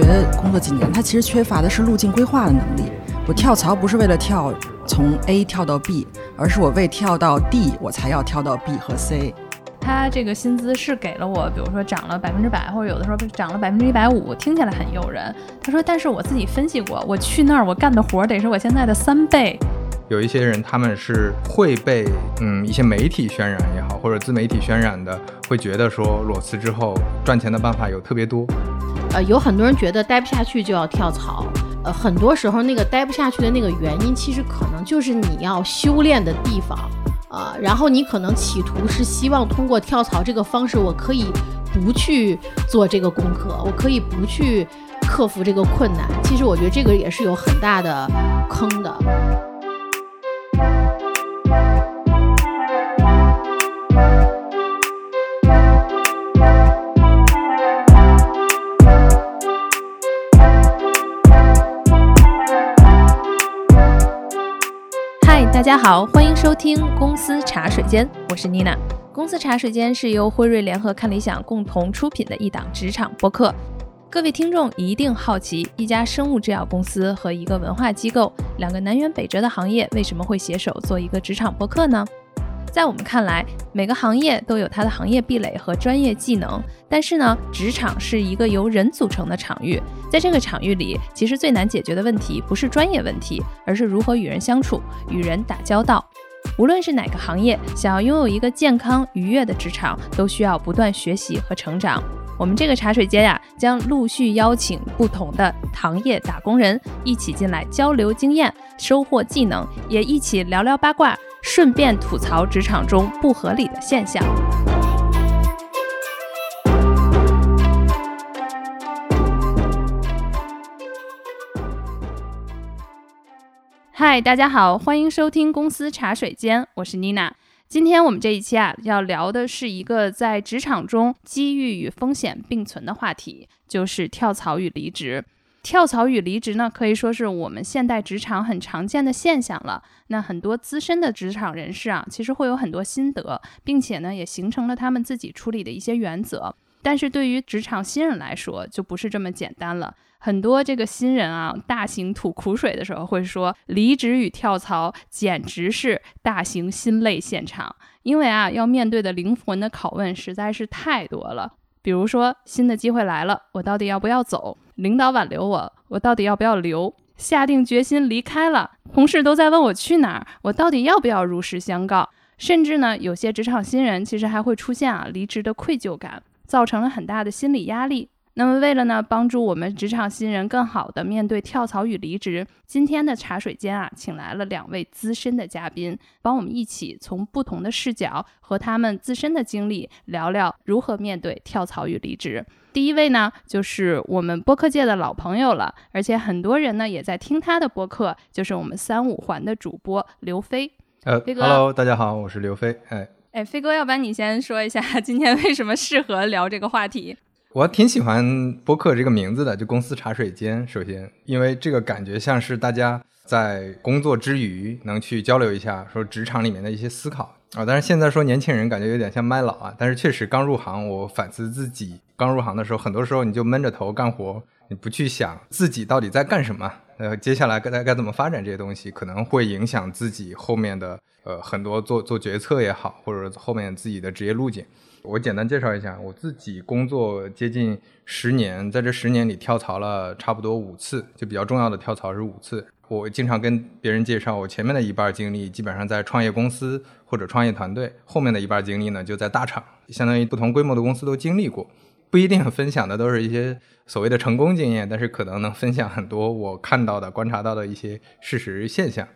学工作几年，他其实缺乏的是路径规划的能力。我跳槽不是为了跳从 A 跳到 B，而是我为跳到 D 我才要跳到 B 和 C。他这个薪资是给了我，比如说涨了百分之百，或者有的时候涨了百分之一百五，听起来很诱人。他说，但是我自己分析过，我去那儿我干的活得是我现在的三倍。有一些人他们是会被嗯一些媒体渲染也好，或者自媒体渲染的，会觉得说裸辞之后赚钱的办法有特别多。呃，有很多人觉得待不下去就要跳槽，呃，很多时候那个待不下去的那个原因，其实可能就是你要修炼的地方。啊，然后你可能企图是希望通过跳槽这个方式，我可以不去做这个功课，我可以不去克服这个困难。其实我觉得这个也是有很大的坑的。大家好，欢迎收听公司茶水间，我是妮娜。公司茶水间是由辉瑞联合看理想共同出品的一档职场播客。各位听众一定好奇，一家生物制药公司和一个文化机构，两个南辕北辙的行业，为什么会携手做一个职场播客呢？在我们看来，每个行业都有它的行业壁垒和专业技能，但是呢，职场是一个由人组成的场域，在这个场域里，其实最难解决的问题不是专业问题，而是如何与人相处、与人打交道。无论是哪个行业，想要拥有一个健康愉悦的职场，都需要不断学习和成长。我们这个茶水间呀，将陆续邀请不同的行业打工人一起进来交流经验、收获技能，也一起聊聊八卦。顺便吐槽职场中不合理的现象。嗨，大家好，欢迎收听公司茶水间，我是妮娜。今天我们这一期啊，要聊的是一个在职场中机遇与风险并存的话题，就是跳槽与离职。跳槽与离职呢，可以说是我们现代职场很常见的现象了。那很多资深的职场人士啊，其实会有很多心得，并且呢，也形成了他们自己处理的一些原则。但是对于职场新人来说，就不是这么简单了。很多这个新人啊，大型吐苦水的时候会说，离职与跳槽简直是大型心累现场，因为啊，要面对的灵魂的拷问实在是太多了。比如说，新的机会来了，我到底要不要走？领导挽留我，我到底要不要留？下定决心离开了，同事都在问我去哪儿，我到底要不要如实相告？甚至呢，有些职场新人其实还会出现啊离职的愧疚感，造成了很大的心理压力。那么，为了呢帮助我们职场新人更好的面对跳槽与离职，今天的茶水间啊，请来了两位资深的嘉宾，帮我们一起从不同的视角和他们自身的经历聊聊如何面对跳槽与离职。第一位呢，就是我们播客界的老朋友了，而且很多人呢也在听他的播客，就是我们三五环的主播刘飞。呃，Hello，大家好，我是刘飞。哎，哎，飞哥，要不然你先说一下今天为什么适合聊这个话题？我挺喜欢播客这个名字的，就公司茶水间。首先，因为这个感觉像是大家在工作之余能去交流一下，说职场里面的一些思考啊。但是现在说年轻人感觉有点像卖老啊。但是确实刚入行，我反思自己刚入行的时候，很多时候你就闷着头干活，你不去想自己到底在干什么，呃，接下来该该怎么发展这些东西，可能会影响自己后面的呃很多做做决策也好，或者后面自己的职业路径。我简单介绍一下，我自己工作接近十年，在这十年里跳槽了差不多五次，就比较重要的跳槽是五次。我经常跟别人介绍，我前面的一半经历基本上在创业公司或者创业团队，后面的一半经历呢就在大厂，相当于不同规模的公司都经历过。不一定分享的都是一些所谓的成功经验，但是可能能分享很多我看到的、观察到的一些事实现象。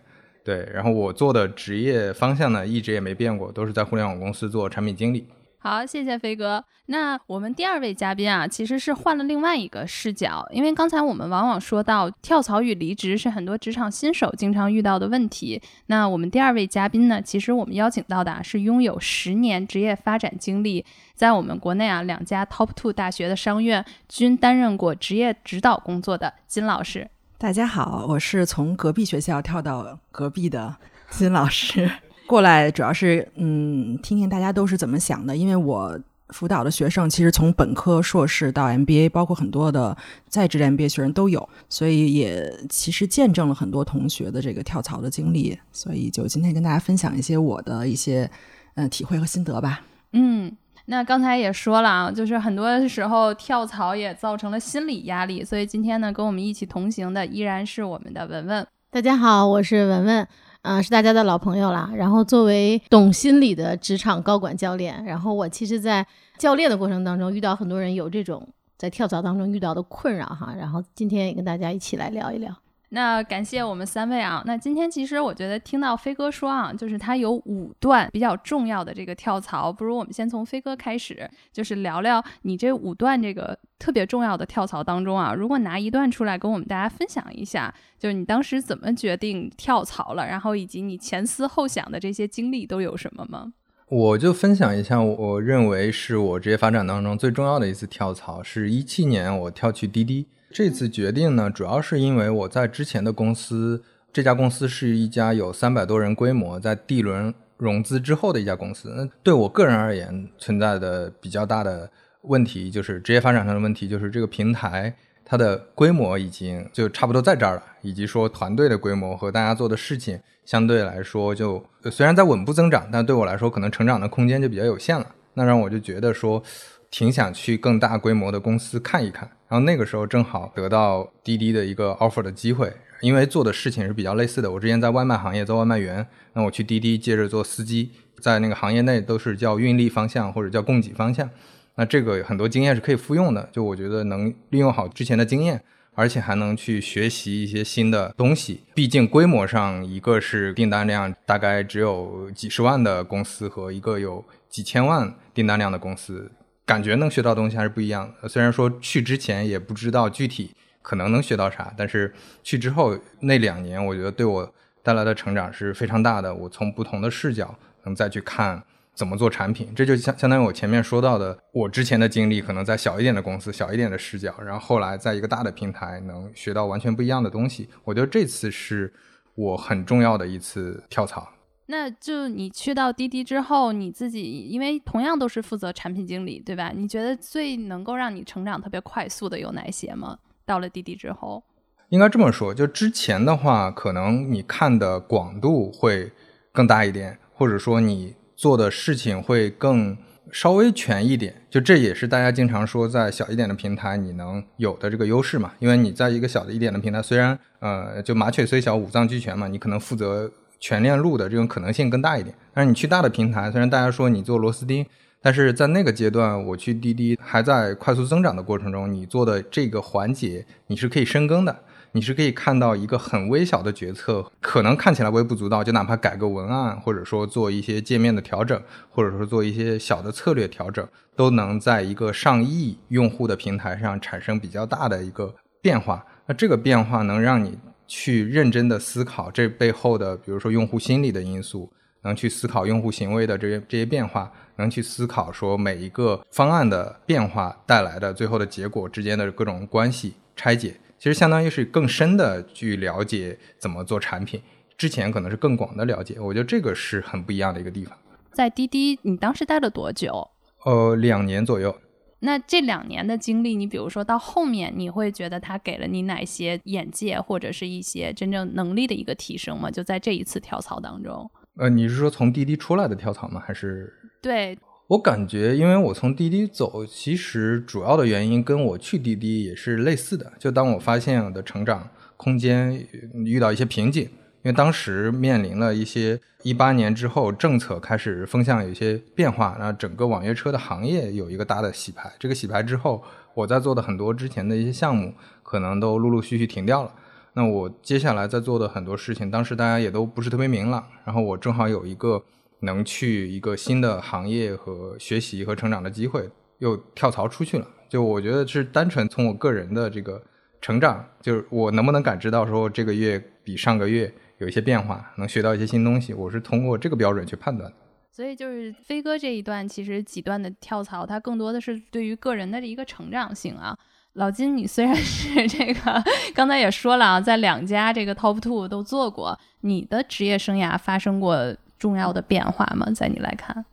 对，然后我做的职业方向呢一直也没变过，都是在互联网公司做产品经理。好，谢谢飞哥。那我们第二位嘉宾啊，其实是换了另外一个视角，因为刚才我们往往说到跳槽与离职是很多职场新手经常遇到的问题。那我们第二位嘉宾呢，其实我们邀请到的是拥有十年职业发展经历，在我们国内啊两家 top two 大学的商院均担任过职业指导工作的金老师。大家好，我是从隔壁学校跳到隔壁的金老师。过来主要是嗯，听听大家都是怎么想的，因为我辅导的学生，其实从本科、硕士到 MBA，包括很多的在职的 MBA 学生都有，所以也其实见证了很多同学的这个跳槽的经历。所以就今天跟大家分享一些我的一些嗯体会和心得吧。嗯。那刚才也说了啊，就是很多时候跳槽也造成了心理压力，所以今天呢，跟我们一起同行的依然是我们的文文。大家好，我是文文，啊，是大家的老朋友啦。然后作为懂心理的职场高管教练，然后我其实，在教练的过程当中，遇到很多人有这种在跳槽当中遇到的困扰哈。然后今天也跟大家一起来聊一聊。那感谢我们三位啊。那今天其实我觉得听到飞哥说啊，就是他有五段比较重要的这个跳槽，不如我们先从飞哥开始，就是聊聊你这五段这个特别重要的跳槽当中啊，如果拿一段出来跟我们大家分享一下，就是你当时怎么决定跳槽了，然后以及你前思后想的这些经历都有什么吗？我就分享一下，我认为是我职业发展当中最重要的一次跳槽，是一七年我跳去滴滴。这次决定呢，主要是因为我在之前的公司，这家公司是一家有三百多人规模，在 D 轮融资之后的一家公司。那对我个人而言，存在的比较大的问题就是职业发展上的问题，就是这个平台它的规模已经就差不多在这儿了，以及说团队的规模和大家做的事情相对来说，就虽然在稳步增长，但对我来说可能成长的空间就比较有限了。那让我就觉得说。挺想去更大规模的公司看一看，然后那个时候正好得到滴滴的一个 offer 的机会，因为做的事情是比较类似的。我之前在外卖行业做外卖员，那我去滴滴接着做司机，在那个行业内都是叫运力方向或者叫供给方向，那这个很多经验是可以复用的。就我觉得能利用好之前的经验，而且还能去学习一些新的东西。毕竟规模上，一个是订单量大概只有几十万的公司和一个有几千万订单量的公司。感觉能学到东西还是不一样的。虽然说去之前也不知道具体可能能学到啥，但是去之后那两年，我觉得对我带来的成长是非常大的。我从不同的视角能再去看怎么做产品，这就相相当于我前面说到的，我之前的经历可能在小一点的公司、小一点的视角，然后后来在一个大的平台能学到完全不一样的东西。我觉得这次是我很重要的一次跳槽。那就你去到滴滴之后，你自己因为同样都是负责产品经理，对吧？你觉得最能够让你成长特别快速的有哪些吗？到了滴滴之后，应该这么说，就之前的话，可能你看的广度会更大一点，或者说你做的事情会更稍微全一点。就这也是大家经常说，在小一点的平台你能有的这个优势嘛？因为你在一个小的一点的平台，虽然呃，就麻雀虽小五脏俱全嘛，你可能负责。全链路的这种可能性更大一点，但是你去大的平台，虽然大家说你做螺丝钉，但是在那个阶段，我去滴滴还在快速增长的过程中，你做的这个环节你是可以深耕的，你是可以看到一个很微小的决策，可能看起来微不足道，就哪怕改个文案，或者说做一些界面的调整，或者说做一些小的策略调整，都能在一个上亿用户的平台上产生比较大的一个变化。那这个变化能让你。去认真的思考这背后的，比如说用户心理的因素，能去思考用户行为的这些这些变化，能去思考说每一个方案的变化带来的最后的结果之间的各种关系拆解，其实相当于是更深的去了解怎么做产品。之前可能是更广的了解，我觉得这个是很不一样的一个地方。在滴滴，你当时待了多久？呃，两年左右。那这两年的经历，你比如说到后面，你会觉得他给了你哪些眼界或者是一些真正能力的一个提升吗？就在这一次跳槽当中。呃，你是说从滴滴出来的跳槽吗？还是？对，我感觉，因为我从滴滴走，其实主要的原因跟我去滴滴也是类似的。就当我发现我的成长空间遇到一些瓶颈。因为当时面临了一些一八年之后政策开始风向有一些变化，然后整个网约车的行业有一个大的洗牌。这个洗牌之后，我在做的很多之前的一些项目可能都陆陆续续停掉了。那我接下来在做的很多事情，当时大家也都不是特别明朗。然后我正好有一个能去一个新的行业和学习和成长的机会，又跳槽出去了。就我觉得是单纯从我个人的这个成长，就是我能不能感知到说这个月比上个月。有一些变化，能学到一些新东西，我是通过这个标准去判断的。所以就是飞哥这一段，其实几段的跳槽，它更多的是对于个人的一个成长性啊。老金，你虽然是这个刚才也说了啊，在两家这个 top two 都做过，你的职业生涯发生过重要的变化吗？在你来看？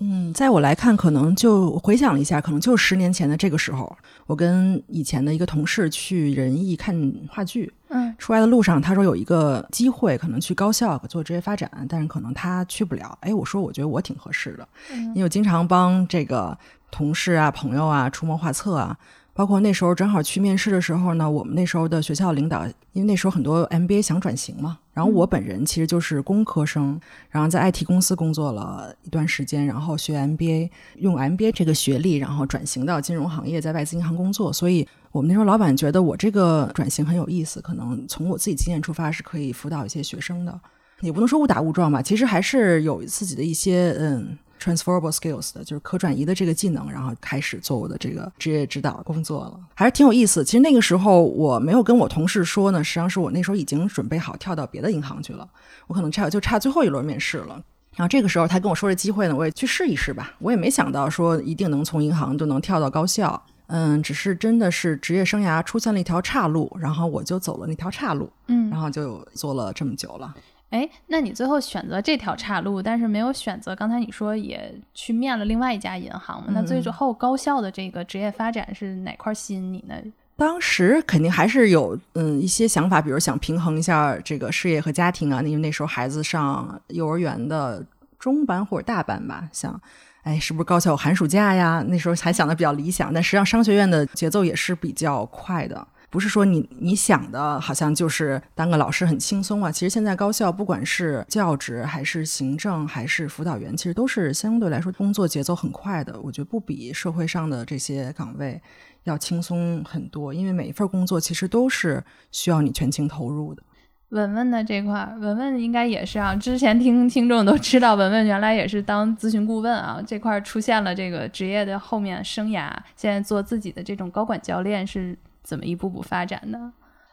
嗯，在我来看，可能就回想了一下，可能就是十年前的这个时候，我跟以前的一个同事去仁义看话剧，嗯出来的路上，他说有一个机会可能去高校做职业发展，但是可能他去不了。哎，我说我觉得我挺合适的，因为我经常帮这个同事啊、朋友啊出谋划策啊。包括那时候正好去面试的时候呢，我们那时候的学校领导，因为那时候很多 MBA 想转型嘛，然后我本人其实就是工科生，然后在 IT 公司工作了一段时间，然后学 MBA，用 MBA 这个学历，然后转型到金融行业，在外资银行工作。所以我们那时候老板觉得我这个转型很有意思，可能从我自己经验出发是可以辅导一些学生的，也不能说误打误撞吧，其实还是有自己的一些嗯。Transferable skills 的，就是可转移的这个技能，然后开始做我的这个职业指导工作了，还是挺有意思。其实那个时候我没有跟我同事说呢，实际上是我那时候已经准备好跳到别的银行去了，我可能差就差最后一轮面试了。然后这个时候他跟我说这机会呢，我也去试一试吧。我也没想到说一定能从银行就能跳到高校，嗯，只是真的是职业生涯出现了一条岔路，然后我就走了那条岔路，嗯然后就做了这么久了。哎，那你最后选择这条岔路，但是没有选择刚才你说也去面了另外一家银行嘛？那最后高校的这个职业发展是哪块吸引你呢？当时肯定还是有嗯一些想法，比如想平衡一下这个事业和家庭啊，因为那时候孩子上幼儿园的中班或者大班吧，想。哎，是不是高校有寒暑假呀？那时候还想的比较理想，但实际上商学院的节奏也是比较快的，不是说你你想的，好像就是当个老师很轻松啊。其实现在高校不管是教职还是行政还是辅导员，其实都是相对来说工作节奏很快的。我觉得不比社会上的这些岗位要轻松很多，因为每一份工作其实都是需要你全情投入的。文文的这块，文文应该也是啊。之前听听众都知道，文文原来也是当咨询顾问啊，这块出现了这个职业的后面生涯，现在做自己的这种高管教练是怎么一步步发展的？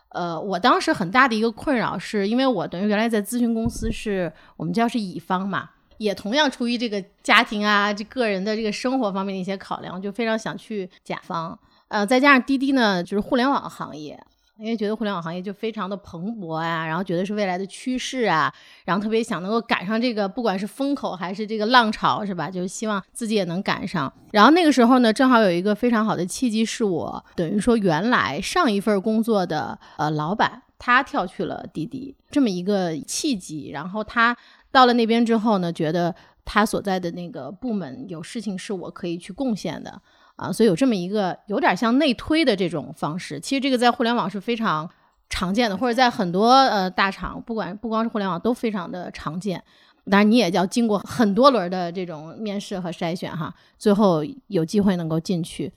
呃，我当时很大的一个困扰是，因为我等于原来在咨询公司是我们叫是乙方嘛，也同样出于这个家庭啊、这个人的这个生活方面的一些考量，就非常想去甲方。呃，再加上滴滴呢，就是互联网行业。因为觉得互联网行业就非常的蓬勃啊、然后觉得是未来的趋势啊，然后特别想能够赶上这个，不管是风口还是这个浪潮，是吧？就是希望自己也能赶上。然后那个时候呢，正好有一个非常好的契机，是我等于说原来上一份工作的呃老板，他跳去了滴滴，这么一个契机。然后他到了那边之后呢，觉得他所在的那个部门有事情是我可以去贡献的。啊，所以有这么一个有点像内推的这种方式，其实这个在互联网是非常常见的，或者在很多呃大厂，不管不光是互联网都非常的常见。当然，你也要经过很多轮的这种面试和筛选哈，最后有机会能够进去。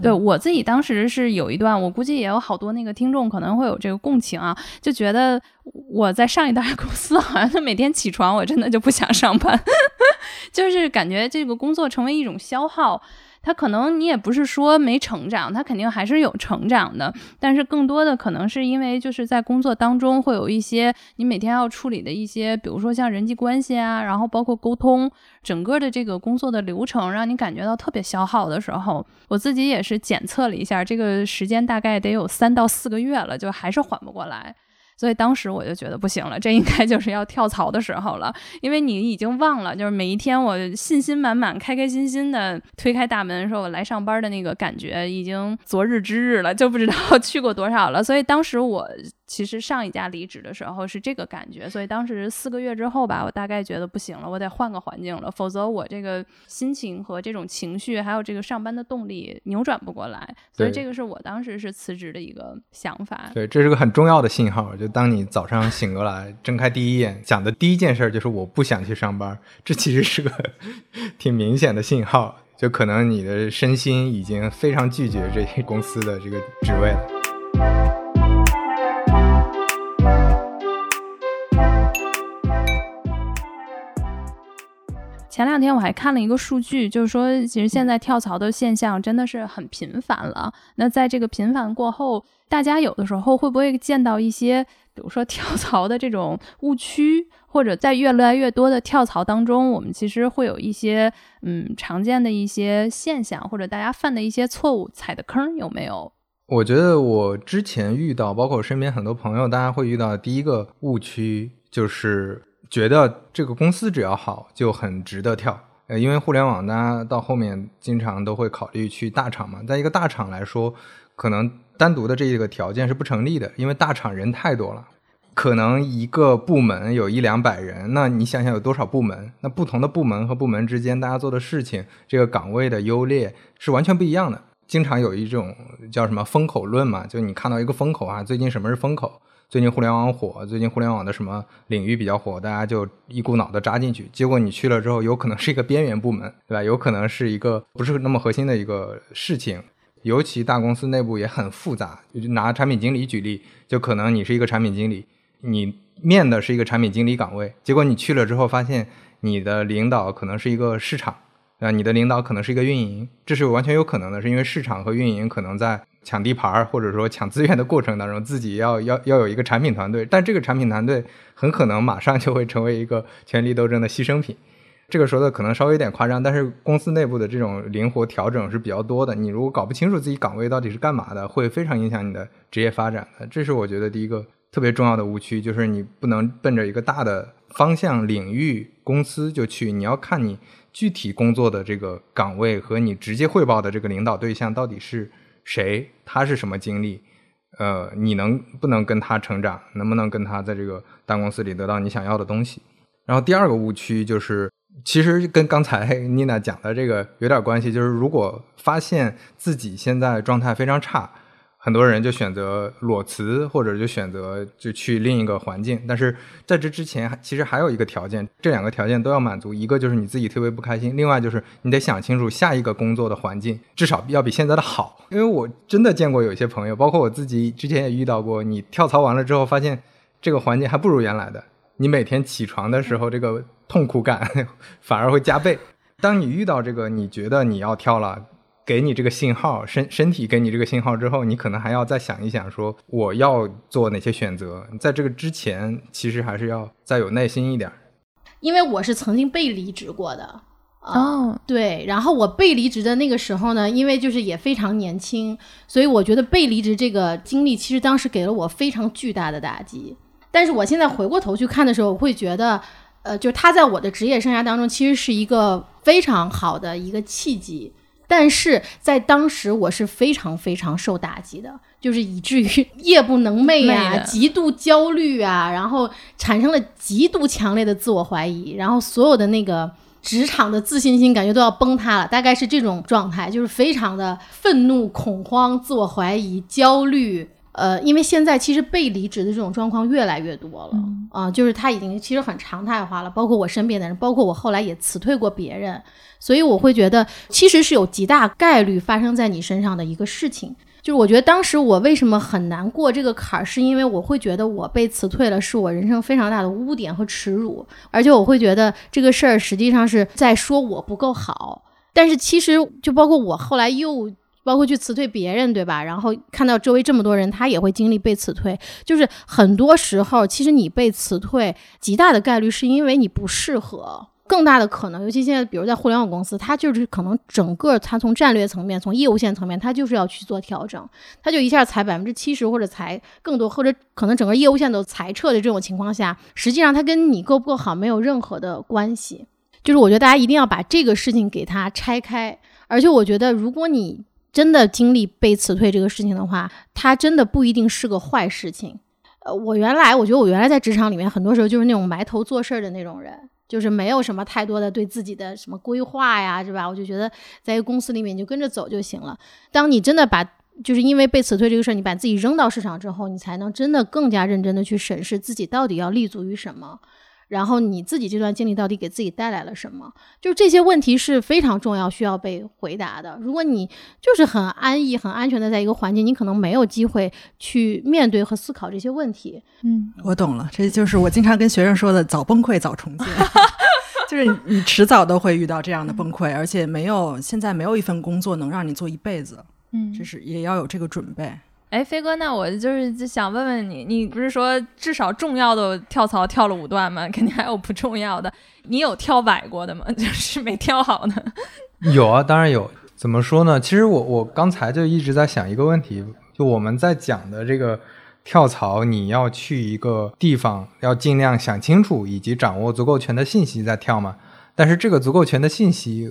对我自己当时是有一段，我估计也有好多那个听众可能会有这个共情啊，就觉得我在上一代公司 好像就每天起床，我真的就不想上班，就是感觉这个工作成为一种消耗。他可能你也不是说没成长，他肯定还是有成长的，但是更多的可能是因为就是在工作当中会有一些你每天要处理的一些，比如说像人际关系啊，然后包括沟通，整个的这个工作的流程让你感觉到特别消耗的时候，我自己也是检测了一下，这个时间大概得有三到四个月了，就还是缓不过来。所以当时我就觉得不行了，这应该就是要跳槽的时候了，因为你已经忘了，就是每一天我信心满满、开开心心的推开大门说“我来上班”的那个感觉，已经昨日之日了，就不知道 去过多少了。所以当时我其实上一家离职的时候是这个感觉，所以当时四个月之后吧，我大概觉得不行了，我得换个环境了，否则我这个心情和这种情绪，还有这个上班的动力扭转不过来。所以这个是我当时是辞职的一个想法。对，这是个很重要的信号。就当你早上醒过来，睁开第一眼，想的第一件事就是我不想去上班，这其实是个 挺明显的信号。就可能你的身心已经非常拒绝这些公司的这个职位了。前两天我还看了一个数据，就是说，其实现在跳槽的现象真的是很频繁了。那在这个频繁过后，大家有的时候会不会见到一些，比如说跳槽的这种误区，或者在越来越多的跳槽当中，我们其实会有一些嗯常见的一些现象，或者大家犯的一些错误、踩的坑，有没有？我觉得我之前遇到，包括身边很多朋友，大家会遇到第一个误区就是。觉得这个公司只要好就很值得跳，呃，因为互联网大家到后面经常都会考虑去大厂嘛，在一个大厂来说，可能单独的这个条件是不成立的，因为大厂人太多了。可能一个部门有一两百人，那你想想有多少部门？那不同的部门和部门之间，大家做的事情，这个岗位的优劣是完全不一样的。经常有一种叫什么风口论嘛，就你看到一个风口啊，最近什么是风口？最近互联网火，最近互联网的什么领域比较火，大家就一股脑的扎进去。结果你去了之后，有可能是一个边缘部门，对吧？有可能是一个不是那么核心的一个事情。尤其大公司内部也很复杂，就拿产品经理举例，就可能你是一个产品经理。你面的是一个产品经理岗位，结果你去了之后发现你的领导可能是一个市场，啊，你的领导可能是一个运营，这是完全有可能的，是因为市场和运营可能在抢地盘儿或者说抢资源的过程当中，自己要要要有一个产品团队，但这个产品团队很可能马上就会成为一个权力斗争的牺牲品。这个说的可能稍微有点夸张，但是公司内部的这种灵活调整是比较多的。你如果搞不清楚自己岗位到底是干嘛的，会非常影响你的职业发展的。这是我觉得第一个。特别重要的误区就是你不能奔着一个大的方向领域公司就去，你要看你具体工作的这个岗位和你直接汇报的这个领导对象到底是谁，他是什么经历，呃，你能不能跟他成长，能不能跟他在这个大公司里得到你想要的东西？然后第二个误区就是，其实跟刚才妮娜讲的这个有点关系，就是如果发现自己现在状态非常差。很多人就选择裸辞，或者就选择就去另一个环境。但是在这之前，其实还有一个条件，这两个条件都要满足。一个就是你自己特别不开心，另外就是你得想清楚下一个工作的环境至少要比现在的好。因为我真的见过有些朋友，包括我自己之前也遇到过，你跳槽完了之后发现这个环境还不如原来的，你每天起床的时候这个痛苦感 反而会加倍。当你遇到这个，你觉得你要跳了。给你这个信号，身身体给你这个信号之后，你可能还要再想一想，说我要做哪些选择。在这个之前，其实还是要再有耐心一点。因为我是曾经被离职过的哦，对。然后我被离职的那个时候呢，因为就是也非常年轻，所以我觉得被离职这个经历，其实当时给了我非常巨大的打击。但是我现在回过头去看的时候，我会觉得，呃，就他在我的职业生涯当中，其实是一个非常好的一个契机。但是在当时，我是非常非常受打击的，就是以至于夜不能寐啊，极度焦虑啊，然后产生了极度强烈的自我怀疑，然后所有的那个职场的自信心感觉都要崩塌了，大概是这种状态，就是非常的愤怒、恐慌、自我怀疑、焦虑。呃，因为现在其实被离职的这种状况越来越多了啊，就是他已经其实很常态化了，包括我身边的人，包括我后来也辞退过别人。所以我会觉得，其实是有极大概率发生在你身上的一个事情。就是我觉得当时我为什么很难过这个坎儿，是因为我会觉得我被辞退了，是我人生非常大的污点和耻辱，而且我会觉得这个事儿实际上是在说我不够好。但是其实就包括我后来又包括去辞退别人，对吧？然后看到周围这么多人，他也会经历被辞退。就是很多时候，其实你被辞退，极大的概率是因为你不适合。更大的可能，尤其现在，比如在互联网公司，它就是可能整个它从战略层面、从业务线层面，它就是要去做调整，它就一下裁百分之七十或者裁更多，或者可能整个业务线都裁撤的这种情况下，实际上它跟你够不够好没有任何的关系。就是我觉得大家一定要把这个事情给它拆开，而且我觉得如果你真的经历被辞退这个事情的话，它真的不一定是个坏事情。呃，我原来我觉得我原来在职场里面很多时候就是那种埋头做事儿的那种人。就是没有什么太多的对自己的什么规划呀，是吧？我就觉得在一个公司里面你就跟着走就行了。当你真的把就是因为被辞退这个事儿，你把自己扔到市场之后，你才能真的更加认真的去审视自己到底要立足于什么。然后你自己这段经历到底给自己带来了什么？就是这些问题是非常重要，需要被回答的。如果你就是很安逸、很安全的在一个环境，你可能没有机会去面对和思考这些问题。嗯，我懂了，这就是我经常跟学生说的：早崩溃早重建。就是你迟早都会遇到这样的崩溃，而且没有现在没有一份工作能让你做一辈子。嗯，就是也要有这个准备。哎，飞哥，那我就是想问问你，你不是说至少重要的跳槽跳了五段吗？肯定还有不重要的，你有跳崴过的吗？就是没跳好的。有啊，当然有。怎么说呢？其实我我刚才就一直在想一个问题，就我们在讲的这个跳槽，你要去一个地方，要尽量想清楚以及掌握足够全的信息再跳嘛。但是这个足够全的信息，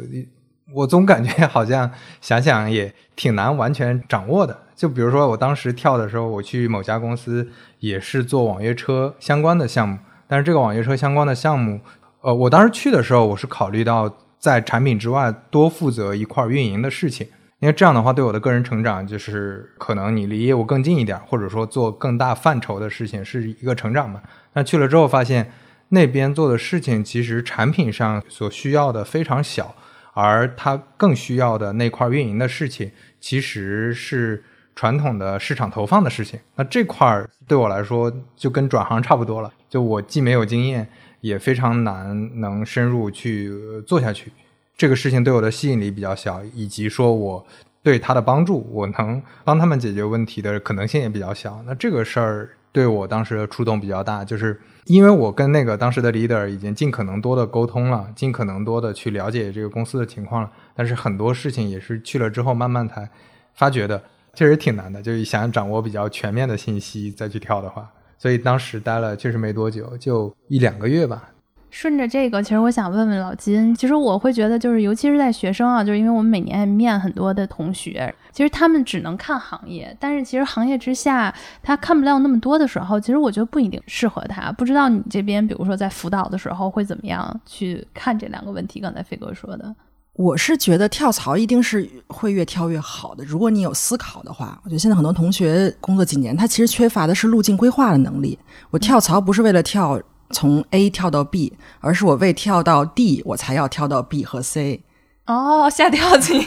我总感觉 好像想想也挺难完全掌握的。就比如说我当时跳的时候，我去某家公司也是做网约车相关的项目，但是这个网约车相关的项目，呃，我当时去的时候，我是考虑到在产品之外多负责一块运营的事情。因为这样的话，对我的个人成长就是可能你离业务更近一点，或者说做更大范畴的事情是一个成长嘛。那去了之后发现，那边做的事情其实产品上所需要的非常小，而它更需要的那块运营的事情其实是传统的市场投放的事情。那这块儿对我来说就跟转行差不多了，就我既没有经验，也非常难能深入去做下去。这个事情对我的吸引力比较小，以及说我对他的帮助，我能帮他们解决问题的可能性也比较小。那这个事儿对我当时的触动比较大，就是因为我跟那个当时的 leader 已经尽可能多的沟通了，尽可能多的去了解这个公司的情况了。但是很多事情也是去了之后慢慢才发觉的，确实挺难的。就是想掌握比较全面的信息再去跳的话，所以当时待了确实没多久，就一两个月吧。顺着这个，其实我想问问老金，其实我会觉得，就是尤其是在学生啊，就是因为我们每年面很多的同学，其实他们只能看行业，但是其实行业之下他看不了那么多的时候，其实我觉得不一定适合他。不知道你这边，比如说在辅导的时候会怎么样去看这两个问题？刚才飞哥说的，我是觉得跳槽一定是会越跳越好的。如果你有思考的话，我觉得现在很多同学工作几年，他其实缺乏的是路径规划的能力。我跳槽不是为了跳。从 A 跳到 B，而是我为跳到 D，我才要跳到 B 和 C。哦，下跳棋，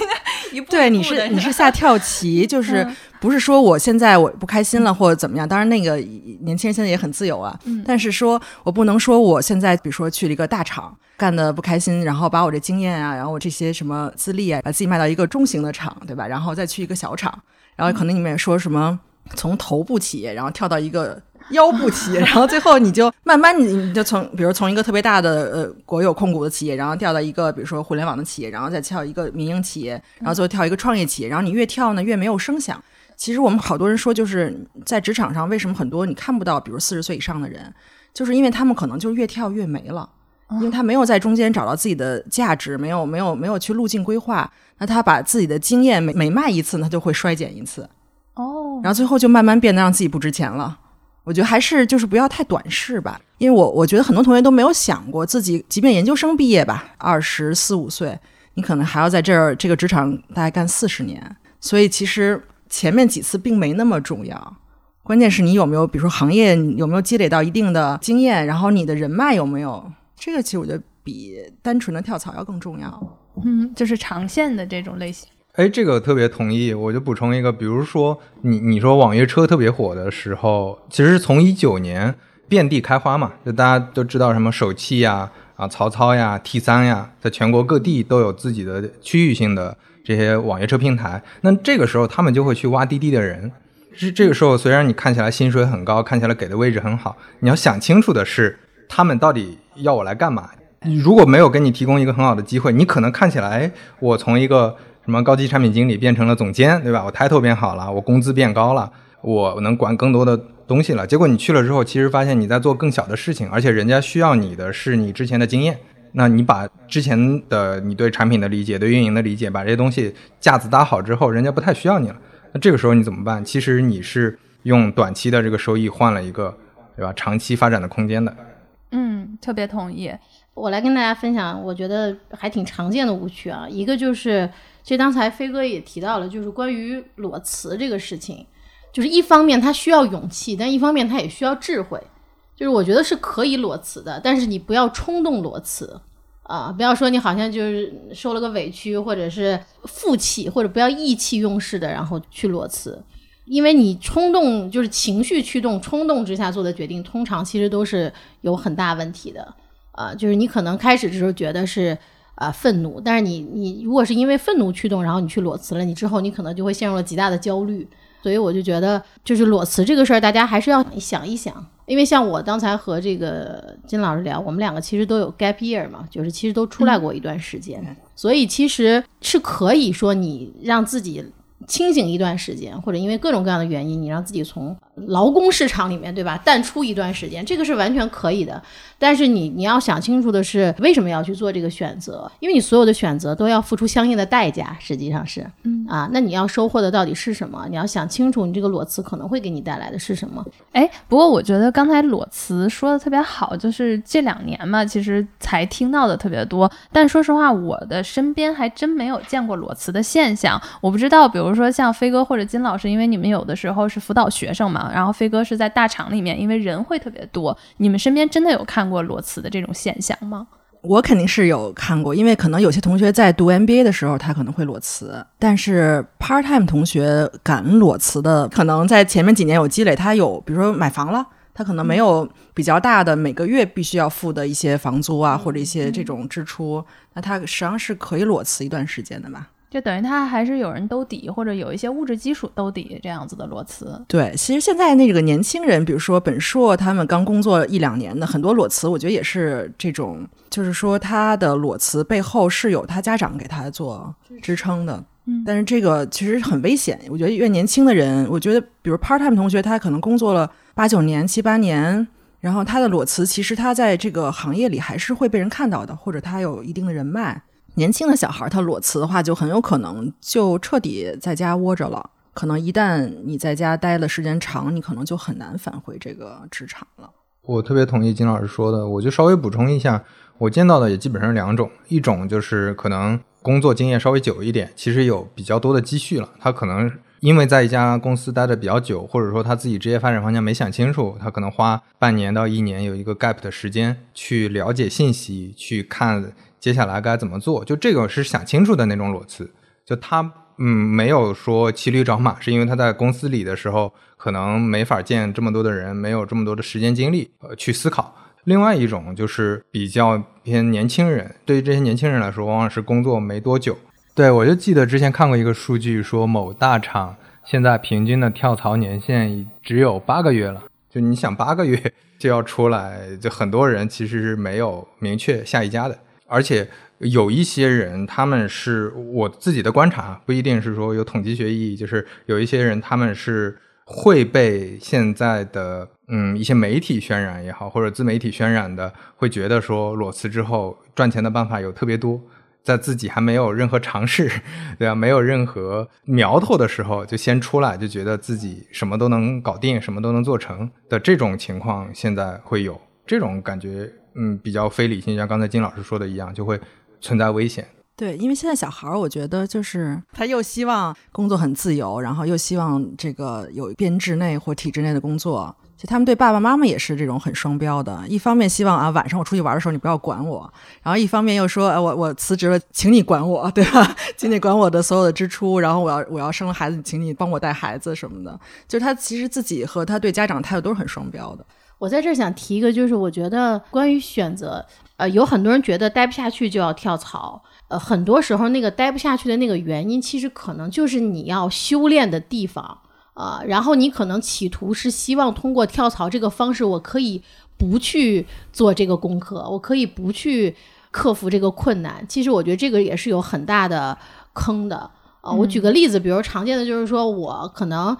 对，你是你是下跳棋，就是不是说我现在我不开心了或者怎么样？当然，那个年轻人现在也很自由啊。但是说我不能说我现在，比如说去了一个大厂，干的不开心，然后把我这经验啊，然后我这些什么资历啊，把自己卖到一个中型的厂，对吧？然后再去一个小厂，然后可能你们也说什么从头部企业，然后跳到一个。腰部企业，然后最后你就慢慢你你就从比如从一个特别大的呃国有控股的企业，然后调到一个比如说互联网的企业，然后再跳一个民营企业，然后最后跳一个创业企业，然后你越跳呢越没有声响。其实我们好多人说，就是在职场上为什么很多你看不到，比如四十岁以上的人，就是因为他们可能就越跳越没了，因为他没有在中间找到自己的价值，没有没有没有去路径规划，那他把自己的经验每每卖一次，他就会衰减一次，哦，然后最后就慢慢变得让自己不值钱了。我觉得还是就是不要太短视吧，因为我我觉得很多同学都没有想过自己，即便研究生毕业吧，二十四五岁，你可能还要在这儿这个职场大概干四十年，所以其实前面几次并没那么重要，关键是你有没有，比如说行业有没有积累到一定的经验，然后你的人脉有没有，这个其实我觉得比单纯的跳槽要更重要。嗯，就是长线的这种类型。哎，这个特别同意。我就补充一个，比如说你你说网约车特别火的时候，其实从一九年遍地开花嘛，就大家都知道什么首汽呀、啊曹操呀、T 三呀，在全国各地都有自己的区域性的这些网约车平台。那这个时候他们就会去挖滴滴的人。是这个时候，虽然你看起来薪水很高，看起来给的位置很好，你要想清楚的是，他们到底要我来干嘛？如果没有给你提供一个很好的机会，你可能看起来我从一个。什么高级产品经理变成了总监，对吧？我抬头变好了，我工资变高了，我能管更多的东西了。结果你去了之后，其实发现你在做更小的事情，而且人家需要你的是你之前的经验。那你把之前的你对产品的理解、对运营的理解，把这些东西架子搭好之后，人家不太需要你了。那这个时候你怎么办？其实你是用短期的这个收益换了一个，对吧？长期发展的空间的。嗯，特别同意。我来跟大家分享，我觉得还挺常见的误区啊。一个就是。其实刚才飞哥也提到了，就是关于裸辞这个事情，就是一方面他需要勇气，但一方面他也需要智慧。就是我觉得是可以裸辞的，但是你不要冲动裸辞啊，不要说你好像就是受了个委屈，或者是负气，或者不要意气用事的然后去裸辞，因为你冲动就是情绪驱动、冲动之下做的决定，通常其实都是有很大问题的啊。就是你可能开始的时候觉得是。啊，愤怒！但是你你如果是因为愤怒驱动，然后你去裸辞了，你之后你可能就会陷入了极大的焦虑。所以我就觉得，就是裸辞这个事儿，大家还是要想一想。因为像我刚才和这个金老师聊，我们两个其实都有 gap year 嘛，就是其实都出来过一段时间，所以其实是可以说你让自己清醒一段时间，或者因为各种各样的原因，你让自己从劳工市场里面，对吧，淡出一段时间，这个是完全可以的。但是你你要想清楚的是，为什么要去做这个选择？因为你所有的选择都要付出相应的代价，实际上是，嗯啊，那你要收获的到底是什么？你要想清楚，你这个裸辞可能会给你带来的是什么？哎，不过我觉得刚才裸辞说的特别好，就是这两年嘛，其实才听到的特别多。但说实话，我的身边还真没有见过裸辞的现象。我不知道，比如比如说像飞哥或者金老师，因为你们有的时候是辅导学生嘛，然后飞哥是在大厂里面，因为人会特别多，你们身边真的有看过裸辞的这种现象吗？我肯定是有看过，因为可能有些同学在读 MBA 的时候，他可能会裸辞，但是 part time 同学敢裸辞的，可能在前面几年有积累，他有比如说买房了，他可能没有比较大的每个月必须要付的一些房租啊，或者一些这种支出，那他实际上是可以裸辞一段时间的吧。就等于他还是有人兜底，或者有一些物质基础兜底这样子的裸辞。对，其实现在那个年轻人，比如说本硕他们刚工作一两年的，很多裸辞，我觉得也是这种，就是说他的裸辞背后是有他家长给他做支撑的。嗯但是这个其实很危险。我觉得越年轻的人，我觉得比如 part time 同学，他可能工作了八九年、七八年，然后他的裸辞，其实他在这个行业里还是会被人看到的，或者他有一定的人脉。年轻的小孩他裸辞的话，就很有可能就彻底在家窝着了。可能一旦你在家待的时间长，你可能就很难返回这个职场了。我特别同意金老师说的，我就稍微补充一下，我见到的也基本上两种，一种就是可能工作经验稍微久一点，其实有比较多的积蓄了，他可能因为在一家公司待的比较久，或者说他自己职业发展方向没想清楚，他可能花半年到一年有一个 gap 的时间去了解信息，去看接下来该怎么做，就这个是想清楚的那种裸辞，就他嗯没有说骑驴找马，是因为他在公司里的时候可能没法见这么多的人，没有这么多的时间精力呃去思考。另外一种就是比较偏年轻人，对于这些年轻人来说，往往是工作没多久。对我就记得之前看过一个数据，说某大厂现在平均的跳槽年限只有八个月了。就你想八个月 就要出来，就很多人其实是没有明确下一家的，而且有一些人他们是我自己的观察，不一定是说有统计学意义，就是有一些人他们是会被现在的嗯一些媒体渲染也好，或者自媒体渲染的，会觉得说裸辞之后赚钱的办法有特别多。在自己还没有任何尝试，对吧？没有任何苗头的时候，就先出来，就觉得自己什么都能搞定，什么都能做成的这种情况，现在会有这种感觉，嗯，比较非理性，像刚才金老师说的一样，就会存在危险。对，因为现在小孩儿，我觉得就是他又希望工作很自由，然后又希望这个有编制内或体制内的工作。其实他们对爸爸妈妈也是这种很双标的，一方面希望啊晚上我出去玩的时候你不要管我，然后一方面又说，哎我我辞职了，请你管我，对吧？请你管我的所有的支出，然后我要我要生了孩子，请你帮我带孩子什么的。就是他其实自己和他对家长态度都是很双标的。我在这儿想提一个，就是我觉得关于选择，呃，有很多人觉得待不下去就要跳槽，呃，很多时候那个待不下去的那个原因，其实可能就是你要修炼的地方。啊、然后你可能企图是希望通过跳槽这个方式，我可以不去做这个功课，我可以不去克服这个困难。其实我觉得这个也是有很大的坑的啊、我举个例子，比如常见的就是说我可能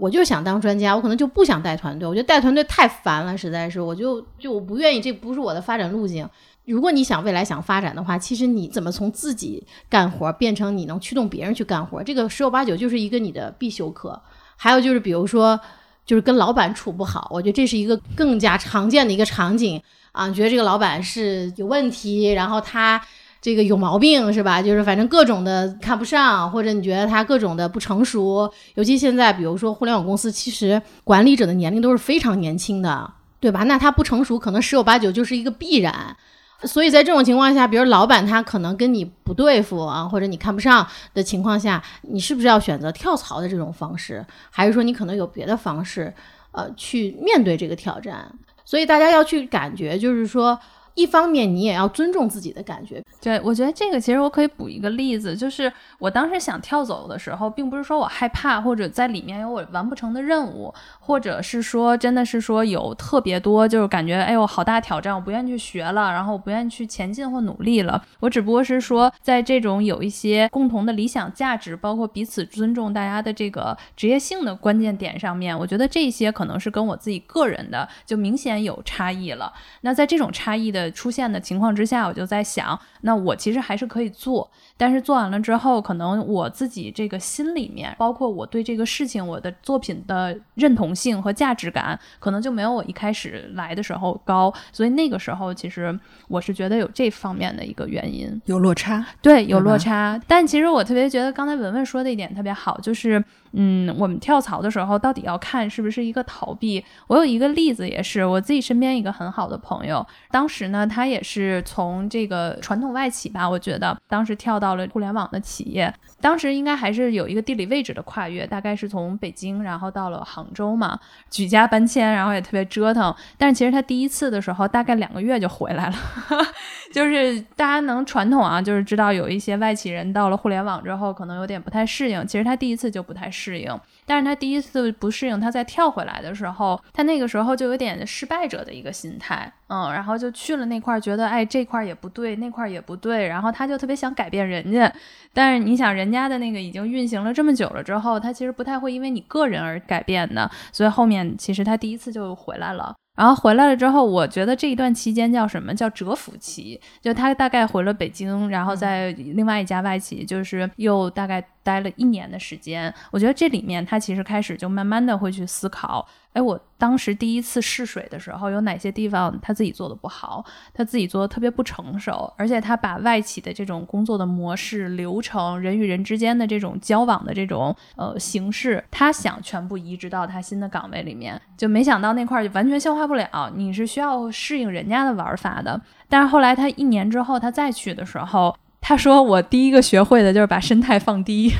我就想当专家，我可能就不想带团队，我觉得带团队太烦了，实在是，我就就我不愿意，这不是我的发展路径。如果你想未来想发展的话，其实你怎么从自己干活变成你能驱动别人去干活，这个十有八九就是一个你的必修课。还有就是，比如说，就是跟老板处不好，我觉得这是一个更加常见的一个场景啊。觉得这个老板是有问题，然后他这个有毛病，是吧？就是反正各种的看不上，或者你觉得他各种的不成熟。尤其现在，比如说互联网公司，其实管理者的年龄都是非常年轻的，对吧？那他不成熟，可能十有八九就是一个必然。所以在这种情况下，比如老板他可能跟你不对付啊，或者你看不上的情况下，你是不是要选择跳槽的这种方式，还是说你可能有别的方式，呃，去面对这个挑战？所以大家要去感觉，就是说，一方面你也要尊重自己的感觉。对，我觉得这个其实我可以补一个例子，就是我当时想跳走的时候，并不是说我害怕，或者在里面有我完不成的任务，或者是说真的是说有特别多，就是感觉哎呦好大挑战，我不愿意去学了，然后我不愿意去前进或努力了。我只不过是说，在这种有一些共同的理想价值，包括彼此尊重大家的这个职业性的关键点上面，我觉得这些可能是跟我自己个人的就明显有差异了。那在这种差异的出现的情况之下，我就在想，那我其实还是可以做，但是做完了之后，可能我自己这个心里面，包括我对这个事情、我的作品的认同性和价值感，可能就没有我一开始来的时候高。所以那个时候，其实我是觉得有这方面的一个原因，有落差，对，有落差。但其实我特别觉得刚才文文说的一点特别好，就是。嗯，我们跳槽的时候到底要看是不是一个逃避。我有一个例子，也是我自己身边一个很好的朋友，当时呢，他也是从这个传统外企吧，我觉得当时跳到到了互联网的企业，当时应该还是有一个地理位置的跨越，大概是从北京然后到了杭州嘛，举家搬迁，然后也特别折腾。但是其实他第一次的时候，大概两个月就回来了，就是大家能传统啊，就是知道有一些外企人到了互联网之后，可能有点不太适应。其实他第一次就不太。适应，但是他第一次不适应，他再跳回来的时候，他那个时候就有点失败者的一个心态，嗯，然后就去了那块，觉得哎这块也不对，那块也不对，然后他就特别想改变人家，但是你想人家的那个已经运行了这么久了之后，他其实不太会因为你个人而改变的，所以后面其实他第一次就回来了。然后回来了之后，我觉得这一段期间叫什么叫蛰伏期？就他大概回了北京，然后在另外一家外企，就是又大概待了一年的时间。我觉得这里面他其实开始就慢慢的会去思考。哎，我当时第一次试水的时候，有哪些地方他自己做的不好？他自己做的特别不成熟，而且他把外企的这种工作的模式、流程、人与人之间的这种交往的这种呃形式，他想全部移植到他新的岗位里面，就没想到那块儿就完全消化不了。你是需要适应人家的玩法的。但是后来他一年之后他再去的时候，他说我第一个学会的就是把生态放低。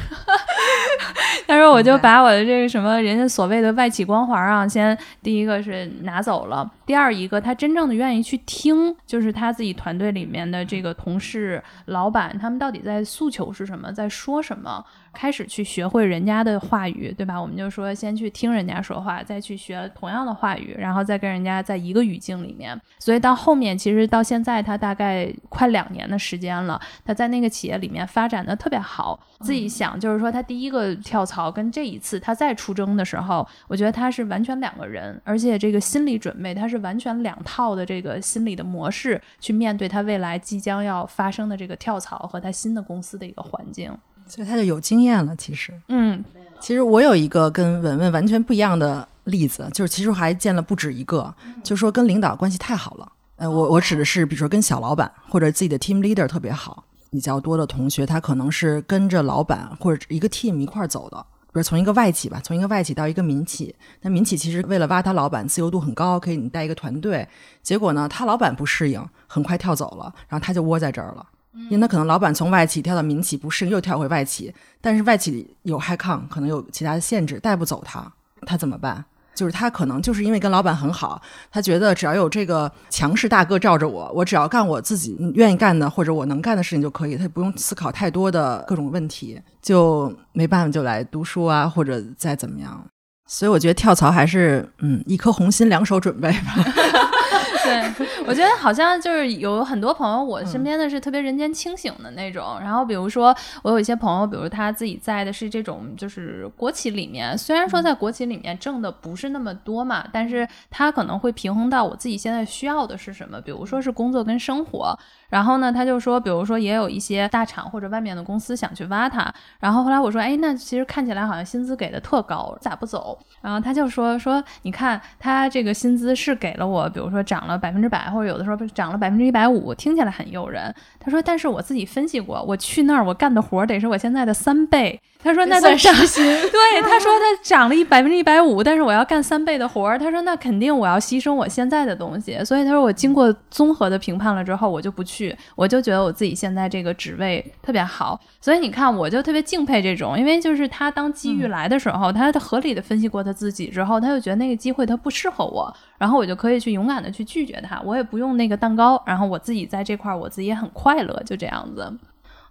他说：“我就把我的这个什么人家所谓的外企光环啊，先第一个是拿走了。第二一个，他真正的愿意去听，就是他自己团队里面的这个同事、老板，他们到底在诉求是什么，在说什么。”开始去学会人家的话语，对吧？我们就说先去听人家说话，再去学同样的话语，然后再跟人家在一个语境里面。所以到后面，其实到现在他大概快两年的时间了，他在那个企业里面发展的特别好。自己想就是说，他第一个跳槽跟这一次他再出征的时候，我觉得他是完全两个人，而且这个心理准备他是完全两套的这个心理的模式去面对他未来即将要发生的这个跳槽和他新的公司的一个环境。所以他就有经验了。其实，嗯，其实我有一个跟文文完全不一样的例子，就是其实还见了不止一个，就是说跟领导关系太好了。呃，我我指的是，比如说跟小老板或者自己的 team leader 特别好。比较多的同学，他可能是跟着老板或者一个 team 一块儿走的，比如从一个外企吧，从一个外企到一个民企。那民企其实为了挖他老板，自由度很高，可以你带一个团队。结果呢，他老板不适应，很快跳走了，然后他就窝在这儿了。因为他可能老板从外企跳到民企不适应，又跳回外企，但是外企有 high con，可能有其他的限制，带不走他，他怎么办？就是他可能就是因为跟老板很好，他觉得只要有这个强势大哥罩着我，我只要干我自己愿意干的或者我能干的事情就可以，他不用思考太多的各种问题，就没办法就来读书啊，或者再怎么样。所以我觉得跳槽还是嗯，一颗红心，两手准备吧。对，我觉得好像就是有很多朋友，我身边的是特别人间清醒的那种。然后比如说，我有一些朋友，比如他自己在的是这种就是国企里面，虽然说在国企里面挣的不是那么多嘛，但是他可能会平衡到我自己现在需要的是什么，比如说是工作跟生活。然后呢，他就说，比如说也有一些大厂或者外面的公司想去挖他。然后后来我说，哎，那其实看起来好像薪资给的特高，咋不走？然后他就说说，你看他这个薪资是给了我，比如说涨了百分之百，或者有的时候涨了百分之一百五，听起来很诱人。他说，但是我自己分析过，我去那儿我干的活得是我现在的三倍。他说：“那算涨薪。”对，他说他涨了一百分之一百五，但是我要干三倍的活儿。他说：“那肯定我要牺牲我现在的东西。”所以他说：“我经过综合的评判了之后，我就不去。我就觉得我自己现在这个职位特别好。所以你看，我就特别敬佩这种，因为就是他当机遇来的时候，他合理的分析过他自己之后，他就觉得那个机会他不适合我，然后我就可以去勇敢的去拒拒绝他，我也不用那个蛋糕，然后我自己在这块儿我自己也很快乐，就这样子。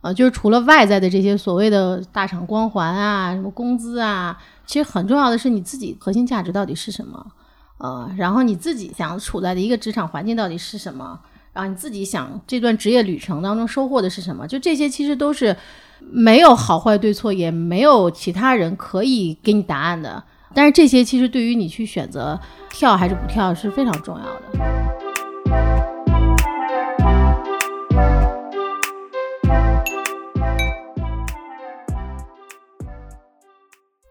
呃，就是除了外在的这些所谓的大厂光环啊，什么工资啊，其实很重要的是你自己核心价值到底是什么，呃，然后你自己想处在的一个职场环境到底是什么，然后你自己想这段职业旅程当中收获的是什么，就这些其实都是没有好坏对错，也没有其他人可以给你答案的。但是这些其实对于你去选择跳还是不跳是非常重要的。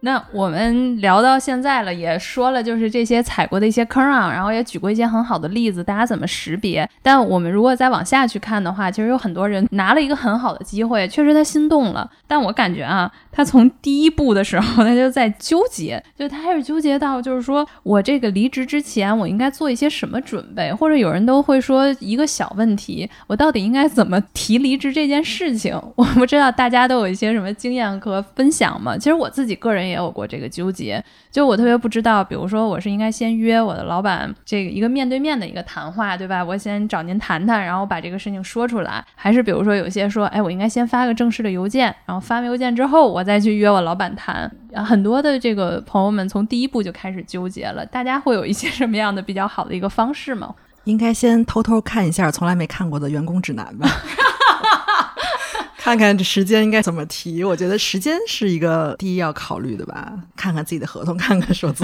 那我们聊到现在了，也说了就是这些踩过的一些坑啊，然后也举过一些很好的例子，大家怎么识别？但我们如果再往下去看的话，其实有很多人拿了一个很好的机会，确实他心动了，但我感觉啊，他从第一步的时候他就在纠结，就他开始纠结到就是说我这个离职之前我应该做一些什么准备，或者有人都会说一个小问题，我到底应该怎么提离职这件事情？我不知道大家都有一些什么经验和分享吗？其实我自己个人。也有过这个纠结，就我特别不知道，比如说我是应该先约我的老板这个一个面对面的一个谈话，对吧？我先找您谈谈，然后把这个事情说出来，还是比如说有些说，哎，我应该先发个正式的邮件，然后发完邮件之后，我再去约我老板谈。很多的这个朋友们从第一步就开始纠结了，大家会有一些什么样的比较好的一个方式吗？应该先偷偷看一下从来没看过的员工指南吧。看看这时间应该怎么提？我觉得时间是一个第一要考虑的吧。看看自己的合同，看看数字。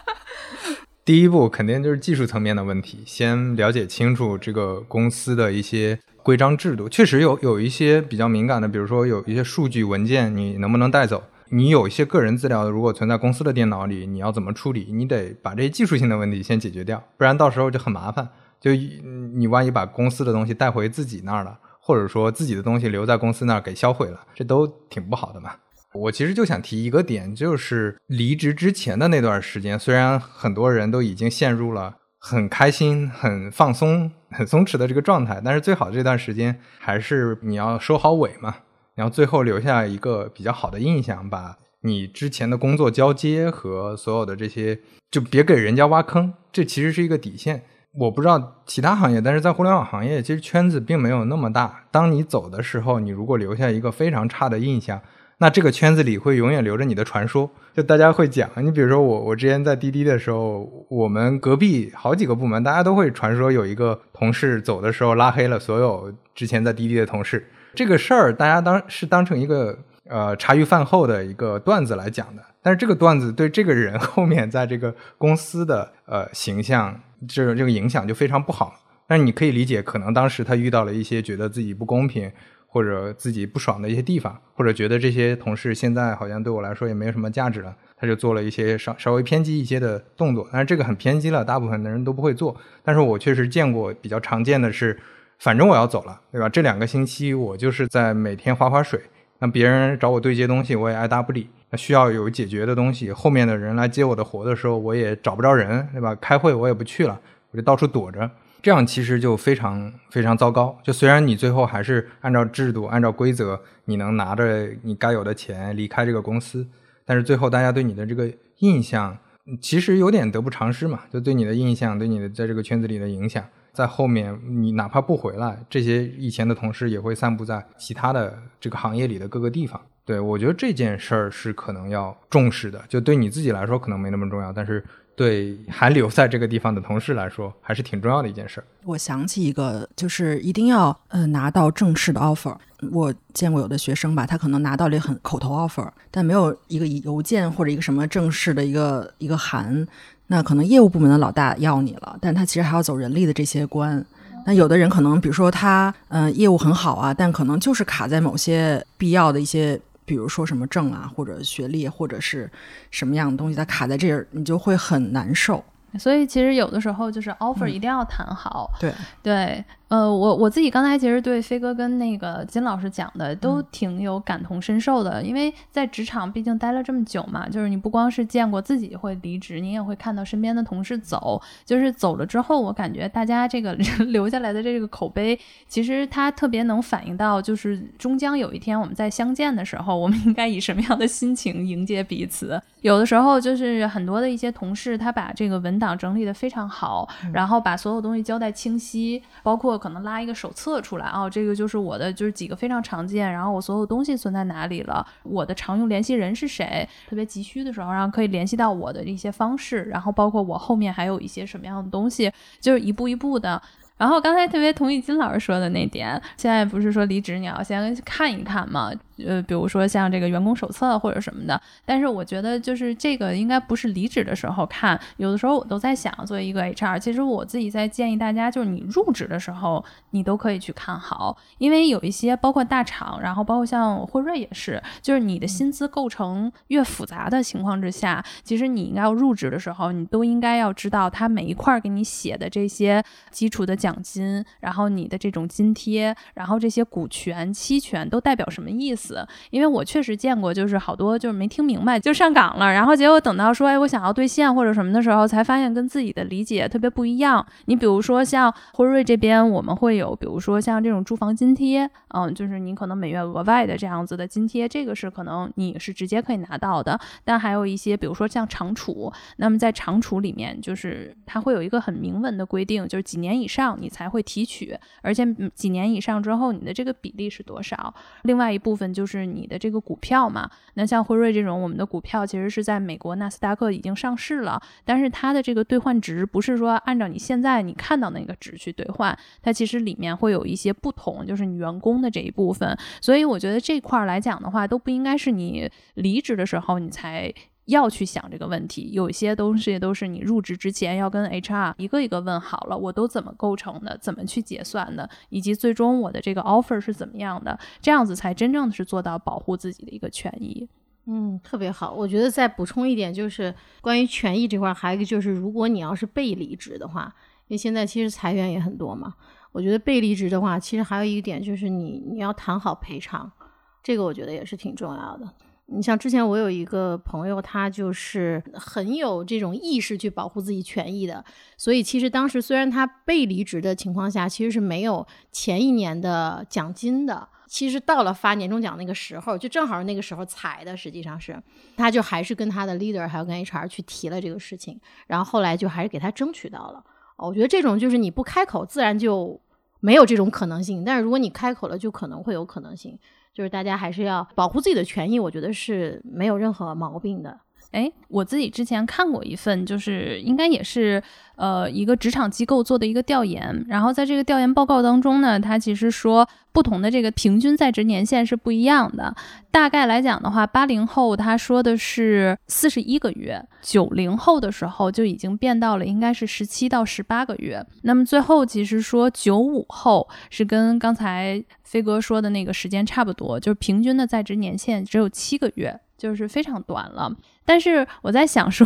第一步肯定就是技术层面的问题，先了解清楚这个公司的一些规章制度。确实有有一些比较敏感的，比如说有一些数据文件，你能不能带走？你有一些个人资料，如果存在公司的电脑里，你要怎么处理？你得把这些技术性的问题先解决掉，不然到时候就很麻烦。就你万一把公司的东西带回自己那儿了。或者说自己的东西留在公司那儿给销毁了，这都挺不好的嘛。我其实就想提一个点，就是离职之前的那段时间，虽然很多人都已经陷入了很开心、很放松、很松弛的这个状态，但是最好这段时间还是你要收好尾嘛，然后最后留下一个比较好的印象，把你之前的工作交接和所有的这些，就别给人家挖坑，这其实是一个底线。我不知道其他行业，但是在互联网行业，其实圈子并没有那么大。当你走的时候，你如果留下一个非常差的印象，那这个圈子里会永远留着你的传说。就大家会讲，你比如说我，我之前在滴滴的时候，我们隔壁好几个部门，大家都会传说有一个同事走的时候拉黑了所有之前在滴滴的同事。这个事儿大家当是当成一个呃茶余饭后的一个段子来讲的，但是这个段子对这个人 后面在这个公司的呃形象。这这个影响就非常不好，但是你可以理解，可能当时他遇到了一些觉得自己不公平或者自己不爽的一些地方，或者觉得这些同事现在好像对我来说也没有什么价值了，他就做了一些稍稍微偏激一些的动作。但是这个很偏激了，大部分的人都不会做。但是我确实见过比较常见的是，反正我要走了，对吧？这两个星期我就是在每天划划水，那别人找我对接东西，我也爱答不理。需要有解决的东西，后面的人来接我的活的时候，我也找不着人，对吧？开会我也不去了，我就到处躲着，这样其实就非常非常糟糕。就虽然你最后还是按照制度、按照规则，你能拿着你该有的钱离开这个公司，但是最后大家对你的这个印象，其实有点得不偿失嘛。就对你的印象，对你的在这个圈子里的影响，在后面你哪怕不回来，这些以前的同事也会散布在其他的这个行业里的各个地方。对，我觉得这件事儿是可能要重视的。就对你自己来说可能没那么重要，但是对还留在这个地方的同事来说，还是挺重要的一件事儿。我想起一个，就是一定要呃拿到正式的 offer。我见过有的学生吧，他可能拿到了很口头 offer，但没有一个邮件或者一个什么正式的一个一个函。那可能业务部门的老大要你了，但他其实还要走人力的这些关。那有的人可能，比如说他嗯业务很好啊，但可能就是卡在某些必要的一些。比如说什么证啊，或者学历，或者是什么样的东西，它卡在这儿，你就会很难受。所以其实有的时候就是 offer 一定要谈好。对对，呃，我我自己刚才其实对飞哥跟那个金老师讲的都挺有感同身受的，因为在职场毕竟待了这么久嘛，就是你不光是见过自己会离职，你也会看到身边的同事走，就是走了之后，我感觉大家这个 留下来的这个口碑，其实它特别能反映到，就是终将有一天我们在相见的时候，我们应该以什么样的心情迎接彼此。有的时候就是很多的一些同事，他把这个文档整理的非常好，然后把所有东西交代清晰，包括。可能拉一个手册出来啊，这个就是我的，就是几个非常常见，然后我所有东西存在哪里了，我的常用联系人是谁，特别急需的时候，然后可以联系到我的一些方式，然后包括我后面还有一些什么样的东西，就是一步一步的。然后刚才特别同意金老师说的那点，现在不是说离职你要先看一看嘛？呃，比如说像这个员工手册或者什么的，但是我觉得就是这个应该不是离职的时候看。有的时候我都在想，作为一个 HR，其实我自己在建议大家，就是你入职的时候你都可以去看好，因为有一些包括大厂，然后包括像辉瑞也是，就是你的薪资构成越复杂的情况之下，其实你应该要入职的时候，你都应该要知道他每一块给你写的这些基础的奖金，然后你的这种津贴，然后这些股权、期权都代表什么意思。因为我确实见过，就是好多就是没听明白就上岗了，然后结果等到说，哎，我想要兑现或者什么的时候，才发现跟自己的理解特别不一样。你比如说像辉瑞这边，我们会有，比如说像这种住房津贴，嗯，就是你可能每月额外的这样子的津贴，这个是可能你是直接可以拿到的。但还有一些，比如说像长储，那么在长储里面，就是它会有一个很明文的规定，就是几年以上你才会提取，而且几年以上之后，你的这个比例是多少？另外一部分就。就是你的这个股票嘛，那像辉瑞这种，我们的股票其实是在美国纳斯达克已经上市了，但是它的这个兑换值不是说按照你现在你看到那个值去兑换，它其实里面会有一些不同，就是你员工的这一部分，所以我觉得这块来讲的话，都不应该是你离职的时候你才。要去想这个问题，有些东西都是你入职之前要跟 HR 一个一个问好了，我都怎么构成的，怎么去结算的，以及最终我的这个 offer 是怎么样的，这样子才真正的是做到保护自己的一个权益。嗯，特别好。我觉得再补充一点，就是关于权益这块，还有一个就是，如果你要是被离职的话，因为现在其实裁员也很多嘛，我觉得被离职的话，其实还有一个点就是你你要谈好赔偿，这个我觉得也是挺重要的。你像之前我有一个朋友，他就是很有这种意识去保护自己权益的，所以其实当时虽然他被离职的情况下，其实是没有前一年的奖金的。其实到了发年终奖那个时候，就正好那个时候裁的，实际上是他就还是跟他的 leader 还有跟 HR 去提了这个事情，然后后来就还是给他争取到了。我觉得这种就是你不开口，自然就没有这种可能性；但是如果你开口了，就可能会有可能性。就是大家还是要保护自己的权益，我觉得是没有任何毛病的。哎，我自己之前看过一份，就是应该也是呃一个职场机构做的一个调研，然后在这个调研报告当中呢，他其实说不同的这个平均在职年限是不一样的。大概来讲的话，八零后他说的是四十一个月，九零后的时候就已经变到了应该是十七到十八个月。那么最后其实说九五后是跟刚才飞哥说的那个时间差不多，就是平均的在职年限只有七个月。就是非常短了，但是我在想说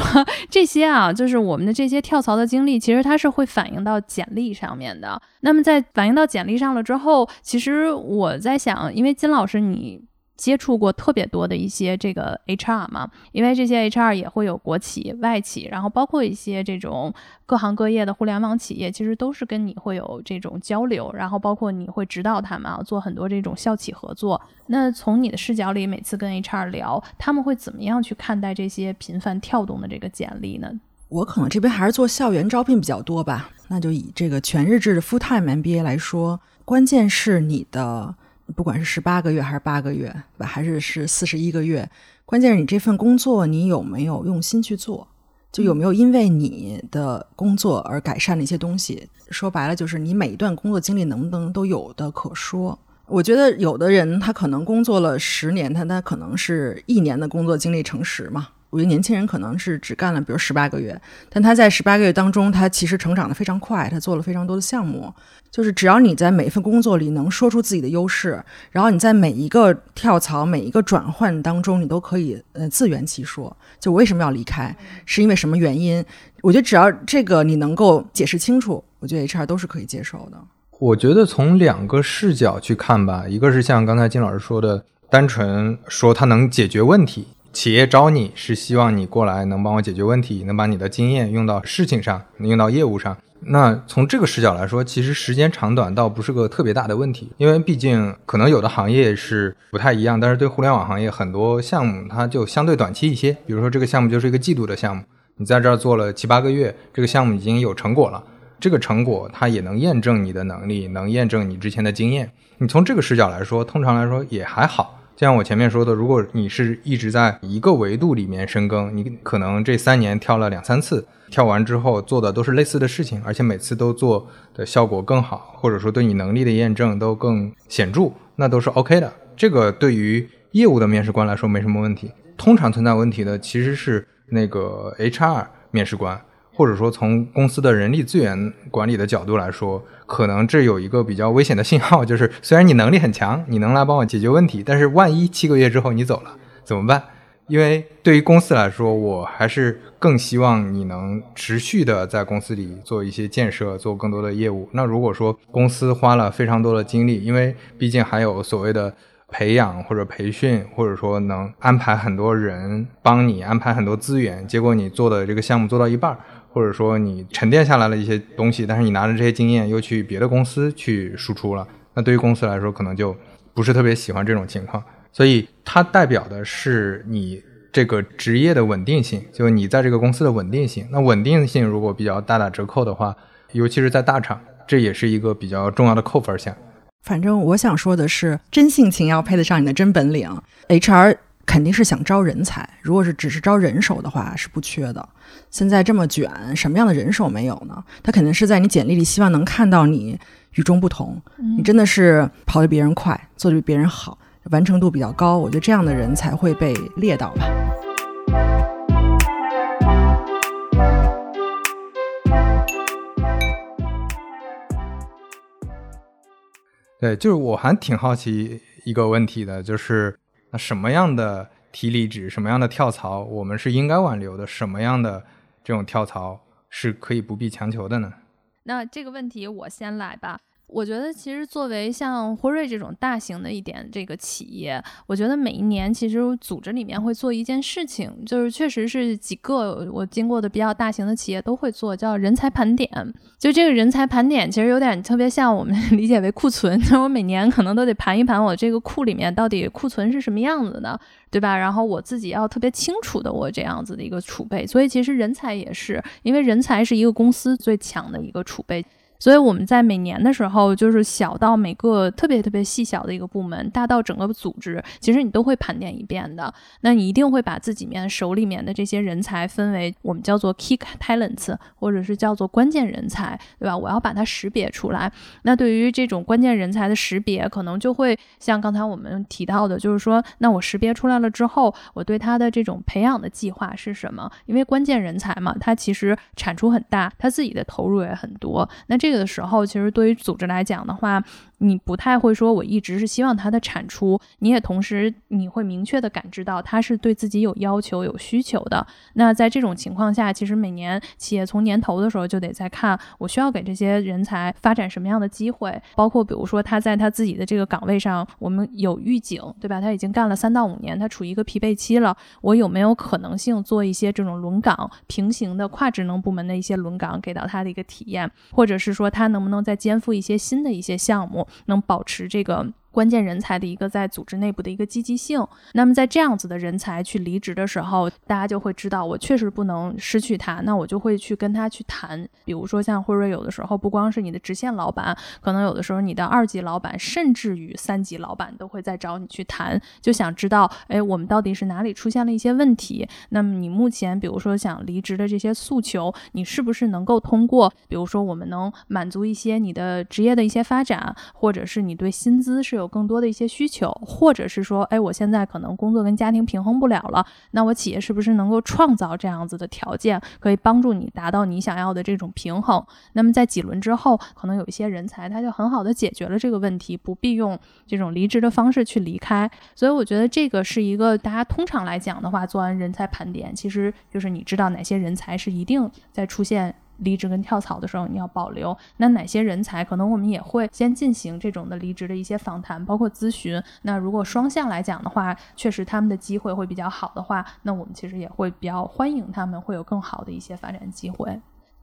这些啊，就是我们的这些跳槽的经历，其实它是会反映到简历上面的。那么在反映到简历上了之后，其实我在想，因为金老师你。接触过特别多的一些这个 HR 嘛，因为这些 HR 也会有国企、外企，然后包括一些这种各行各业的互联网企业，其实都是跟你会有这种交流，然后包括你会指导他们啊，做很多这种校企合作。那从你的视角里，每次跟 HR 聊，他们会怎么样去看待这些频繁跳动的这个简历呢？我可能这边还是做校园招聘比较多吧，那就以这个全日制的 full time MBA 来说，关键是你的。不管是十八个月还是八个月，还是是四十一个月，关键是你这份工作你有没有用心去做，就有没有因为你的工作而改善了一些东西。说白了，就是你每一段工作经历能不能都有的可说。我觉得有的人他可能工作了十年，他他可能是一年的工作经历乘十嘛。我觉得年轻人可能是只干了，比如十八个月，但他在十八个月当中，他其实成长的非常快，他做了非常多的项目。就是只要你在每一份工作里能说出自己的优势，然后你在每一个跳槽、每一个转换当中，你都可以呃自圆其说，就我为什么要离开，是因为什么原因？我觉得只要这个你能够解释清楚，我觉得 HR 都是可以接受的。我觉得从两个视角去看吧，一个是像刚才金老师说的，单纯说它能解决问题，企业招你是希望你过来能帮我解决问题，能把你的经验用到事情上，能用到业务上。那从这个视角来说，其实时间长短倒不是个特别大的问题，因为毕竟可能有的行业是不太一样，但是对互联网行业很多项目它就相对短期一些，比如说这个项目就是一个季度的项目，你在这儿做了七八个月，这个项目已经有成果了，这个成果它也能验证你的能力，能验证你之前的经验。你从这个视角来说，通常来说也还好。就像我前面说的，如果你是一直在一个维度里面深耕，你可能这三年跳了两三次，跳完之后做的都是类似的事情，而且每次都做的效果更好，或者说对你能力的验证都更显著，那都是 OK 的。这个对于业务的面试官来说没什么问题。通常存在问题的其实是那个 HR 面试官。或者说，从公司的人力资源管理的角度来说，可能这有一个比较危险的信号，就是虽然你能力很强，你能来帮我解决问题，但是万一七个月之后你走了怎么办？因为对于公司来说，我还是更希望你能持续的在公司里做一些建设，做更多的业务。那如果说公司花了非常多的精力，因为毕竟还有所谓的培养或者培训，或者说能安排很多人帮你安排很多资源，结果你做的这个项目做到一半。或者说你沉淀下来了一些东西，但是你拿着这些经验又去别的公司去输出了，那对于公司来说可能就不是特别喜欢这种情况。所以它代表的是你这个职业的稳定性，就你在这个公司的稳定性。那稳定性如果比较大打折扣的话，尤其是在大厂，这也是一个比较重要的扣分项。反正我想说的是，真性情要配得上你的真本领。HR。肯定是想招人才，如果是只是招人手的话，是不缺的。现在这么卷，什么样的人手没有呢？他肯定是在你简历里希望能看到你与众不同，你真的是跑得比别人快，做得比别人好，完成度比较高。我觉得这样的人才会被列到吧。对，就是我还挺好奇一个问题的，就是。那什么样的提离职，什么样的跳槽，我们是应该挽留的？什么样的这种跳槽是可以不必强求的呢？那这个问题我先来吧。我觉得其实作为像辉瑞这种大型的一点这个企业，我觉得每一年其实组织里面会做一件事情，就是确实是几个我经过的比较大型的企业都会做，叫人才盘点。就这个人才盘点，其实有点特别像我们 理解为库存，就 我每年可能都得盘一盘我这个库里面到底库存是什么样子的，对吧？然后我自己要特别清楚的我这样子的一个储备。所以其实人才也是，因为人才是一个公司最强的一个储备。所以我们在每年的时候，就是小到每个特别特别细小的一个部门，大到整个组织，其实你都会盘点一遍的。那你一定会把自己面手里面的这些人才分为我们叫做 key talents，或者是叫做关键人才，对吧？我要把它识别出来。那对于这种关键人才的识别，可能就会像刚才我们提到的，就是说，那我识别出来了之后，我对他的这种培养的计划是什么？因为关键人才嘛，他其实产出很大，他自己的投入也很多。那这这个。时候，其实对于组织来讲的话。你不太会说，我一直是希望它的产出。你也同时，你会明确的感知到它是对自己有要求、有需求的。那在这种情况下，其实每年企业从年头的时候就得在看，我需要给这些人才发展什么样的机会。包括比如说他在他自己的这个岗位上，我们有预警，对吧？他已经干了三到五年，他处于一个疲惫期了。我有没有可能性做一些这种轮岗、平行的跨职能部门的一些轮岗，给到他的一个体验？或者是说他能不能再肩负一些新的一些项目？能保持这个。关键人才的一个在组织内部的一个积极性。那么在这样子的人才去离职的时候，大家就会知道我确实不能失去他，那我就会去跟他去谈。比如说像辉瑞，有的时候不光是你的直线老板，可能有的时候你的二级老板，甚至于三级老板都会在找你去谈，就想知道，哎，我们到底是哪里出现了一些问题？那么你目前比如说想离职的这些诉求，你是不是能够通过，比如说我们能满足一些你的职业的一些发展，或者是你对薪资是有。有更多的一些需求，或者是说，哎，我现在可能工作跟家庭平衡不了了，那我企业是不是能够创造这样子的条件，可以帮助你达到你想要的这种平衡？那么在几轮之后，可能有一些人才他就很好的解决了这个问题，不必用这种离职的方式去离开。所以我觉得这个是一个大家通常来讲的话，做完人才盘点，其实就是你知道哪些人才是一定在出现。离职跟跳槽的时候你要保留，那哪些人才可能我们也会先进行这种的离职的一些访谈，包括咨询。那如果双向来讲的话，确实他们的机会会比较好的话，那我们其实也会比较欢迎他们会有更好的一些发展机会。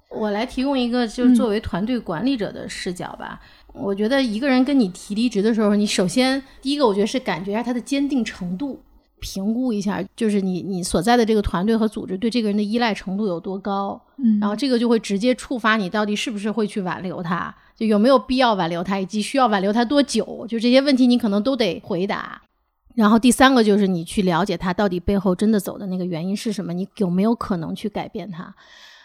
我来提供一个，就是作为团队管理者的视角吧。我觉得一个人跟你提离职的时候，你首先第一个，我觉得是感觉一下他的坚定程度，评估一下，就是你你所在的这个团队和组织对这个人的依赖程度有多高。嗯然后这个就会直接触发你到底是不是会去挽留他，就有没有必要挽留他，以及需要挽留他多久，就这些问题你可能都得回答。然后第三个就是你去了解他到底背后真的走的那个原因是什么，你有没有可能去改变他？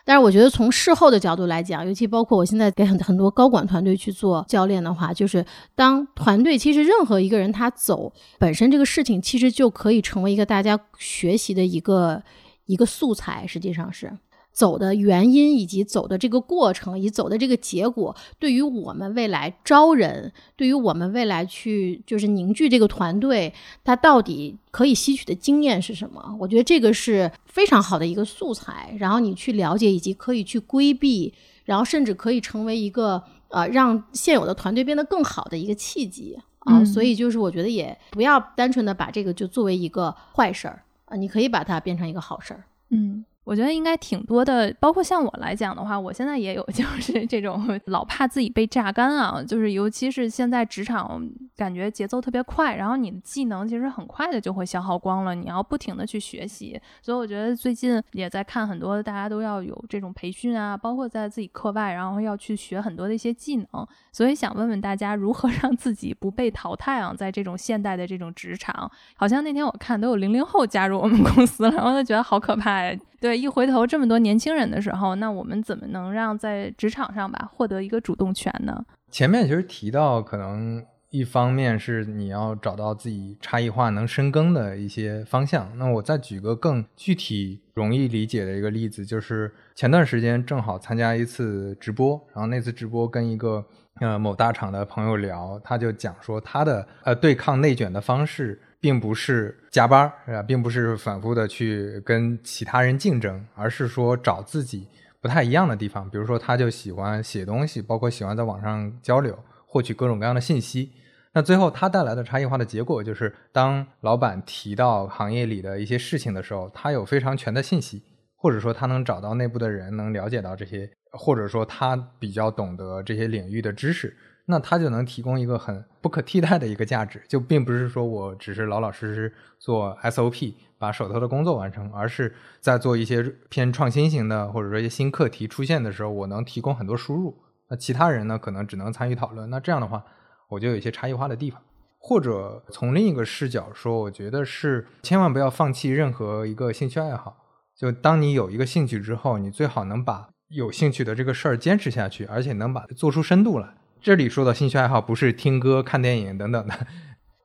但是我觉得从事后的角度来讲，尤其包括我现在给很很多高管团队去做教练的话，就是当团队其实任何一个人他走本身这个事情，其实就可以成为一个大家学习的一个一个素材，实际上是。走的原因以及走的这个过程，以及走的这个结果，对于我们未来招人，对于我们未来去就是凝聚这个团队，它到底可以吸取的经验是什么？我觉得这个是非常好的一个素材，然后你去了解，以及可以去规避，然后甚至可以成为一个呃让现有的团队变得更好的一个契机啊。嗯所以就是我觉得也不要单纯的把这个就作为一个坏事儿啊，你可以把它变成一个好事儿。嗯，我觉得应该挺多的，包括像我来讲的话，我现在也有 就是这种老怕自己被榨干啊，就是尤其是现在职场感觉节奏特别快，然后你的技能其实很快的就会消耗光了，你要不停的去学习，所以我觉得最近也在看很多大家都要有这种培训啊，包括在自己课外，然后要去学很多的一些技能，所以想问问大家如何让自己不被淘汰啊，在这种现代的这种职场，好像那天我看都有零零后加入我们公司了，然后就觉得好可怕呀。对，一回头这么多年轻人的时候，那我们怎么能让在职场上吧获得一个主动权呢？前面其实提到，可能一方面是你要找到自己差异化能深耕的一些方向。那我再举个更具体、容易理解的一个例子，就是前段时间正好参加一次直播，然后那次直播跟一个呃某大厂的朋友聊，他就讲说他的呃对抗内卷的方式。并不是加班儿，啊？并不是反复的去跟其他人竞争，而是说找自己不太一样的地方。比如说，他就喜欢写东西，包括喜欢在网上交流，获取各种各样的信息。那最后他带来的差异化的结果就是，当老板提到行业里的一些事情的时候，他有非常全的信息，或者说他能找到内部的人，能了解到这些，或者说他比较懂得这些领域的知识。那他就能提供一个很不可替代的一个价值，就并不是说我只是老老实实做 SOP，把手头的工作完成，而是在做一些偏创新型的，或者说一些新课题出现的时候，我能提供很多输入。那其他人呢，可能只能参与讨论。那这样的话，我就有一些差异化的地方。或者从另一个视角说，我觉得是千万不要放弃任何一个兴趣爱好。就当你有一个兴趣之后，你最好能把有兴趣的这个事儿坚持下去，而且能把它做出深度来。这里说的兴趣爱好不是听歌、看电影等等的。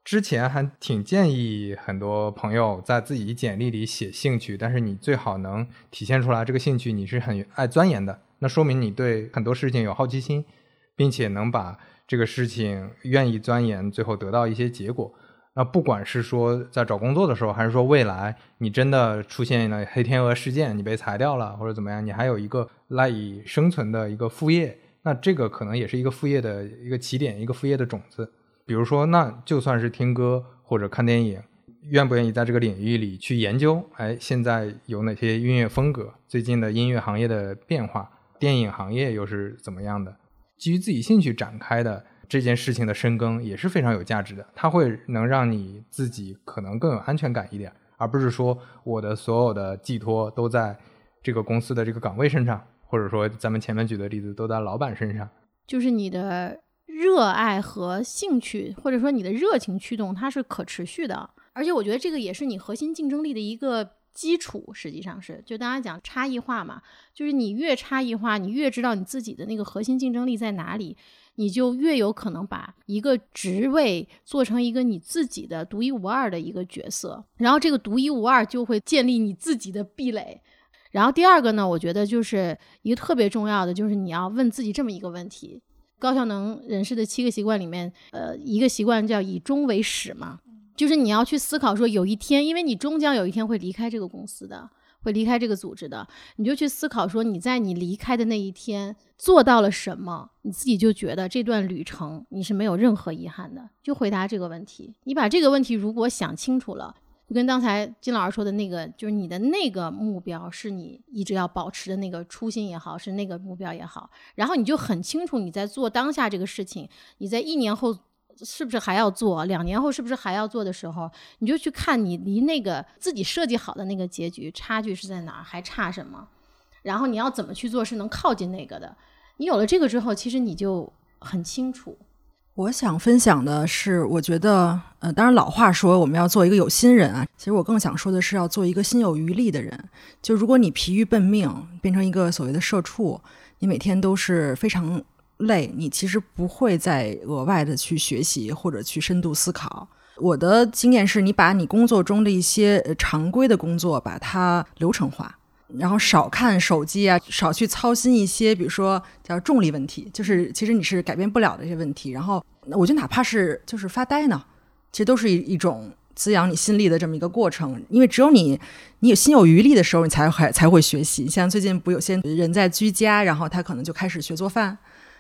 之前还挺建议很多朋友在自己简历里写兴趣，但是你最好能体现出来这个兴趣你是很爱钻研的，那说明你对很多事情有好奇心，并且能把这个事情愿意钻研，最后得到一些结果。那不管是说在找工作的时候，还是说未来你真的出现了黑天鹅事件，你被裁掉了或者怎么样，你还有一个赖以生存的一个副业。那这个可能也是一个副业的一个起点，一个副业的种子。比如说，那就算是听歌或者看电影，愿不愿意在这个领域里去研究？哎，现在有哪些音乐风格？最近的音乐行业的变化，电影行业又是怎么样的？基于自己兴趣展开的这件事情的深耕也是非常有价值的。它会能让你自己可能更有安全感一点，而不是说我的所有的寄托都在这个公司的这个岗位身上。或者说，咱们前面举的例子都在老板身上，就是你的热爱和兴趣，或者说你的热情驱动，它是可持续的。而且我觉得这个也是你核心竞争力的一个基础。实际上是，就大家讲差异化嘛，就是你越差异化，你越知道你自己的那个核心竞争力在哪里，你就越有可能把一个职位做成一个你自己的独一无二的一个角色。然后这个独一无二就会建立你自己的壁垒。然后第二个呢，我觉得就是一个特别重要的，就是你要问自己这么一个问题：高效能人士的七个习惯里面，呃，一个习惯叫以终为始嘛，就是你要去思考说，有一天，因为你终将有一天会离开这个公司的，会离开这个组织的，你就去思考说你在你离开的那一天做到了什么，你自己就觉得这段旅程你是没有任何遗憾的。就回答这个问题，你把这个问题如果想清楚了，就跟刚才金老师说的那个，就是你的那个目标是你一直要保持的那个初心也好，是那个目标也好，然后你就很清楚你在做当下这个事情，你在一年后。是不是还要做？两年后是不是还要做的时候，你就去看你离那个自己设计好的那个结局差距是在哪儿，还差什么？然后你要怎么去做是能靠近那个的？你有了这个之后，其实你就很清楚。我想分享的是，我觉得，呃，当然老话说我们要做一个有心人啊，其实我更想说的是要做一个心有余力的人。就如果你疲于奔命，变成一个所谓的社畜，你每天都是非常。累，你其实不会再额外的去学习或者去深度思考。我的经验是，你把你工作中的一些常规的工作把它流程化，然后少看手机啊，少去操心一些，比如说叫重力问题，就是其实你是改变不了的一些问题。然后我觉得哪怕是就是发呆呢，其实都是一一种滋养你心力的这么一个过程。因为只有你你有心有余力的时候，你才会才会学习。像最近不有些人在居家，然后他可能就开始学做饭。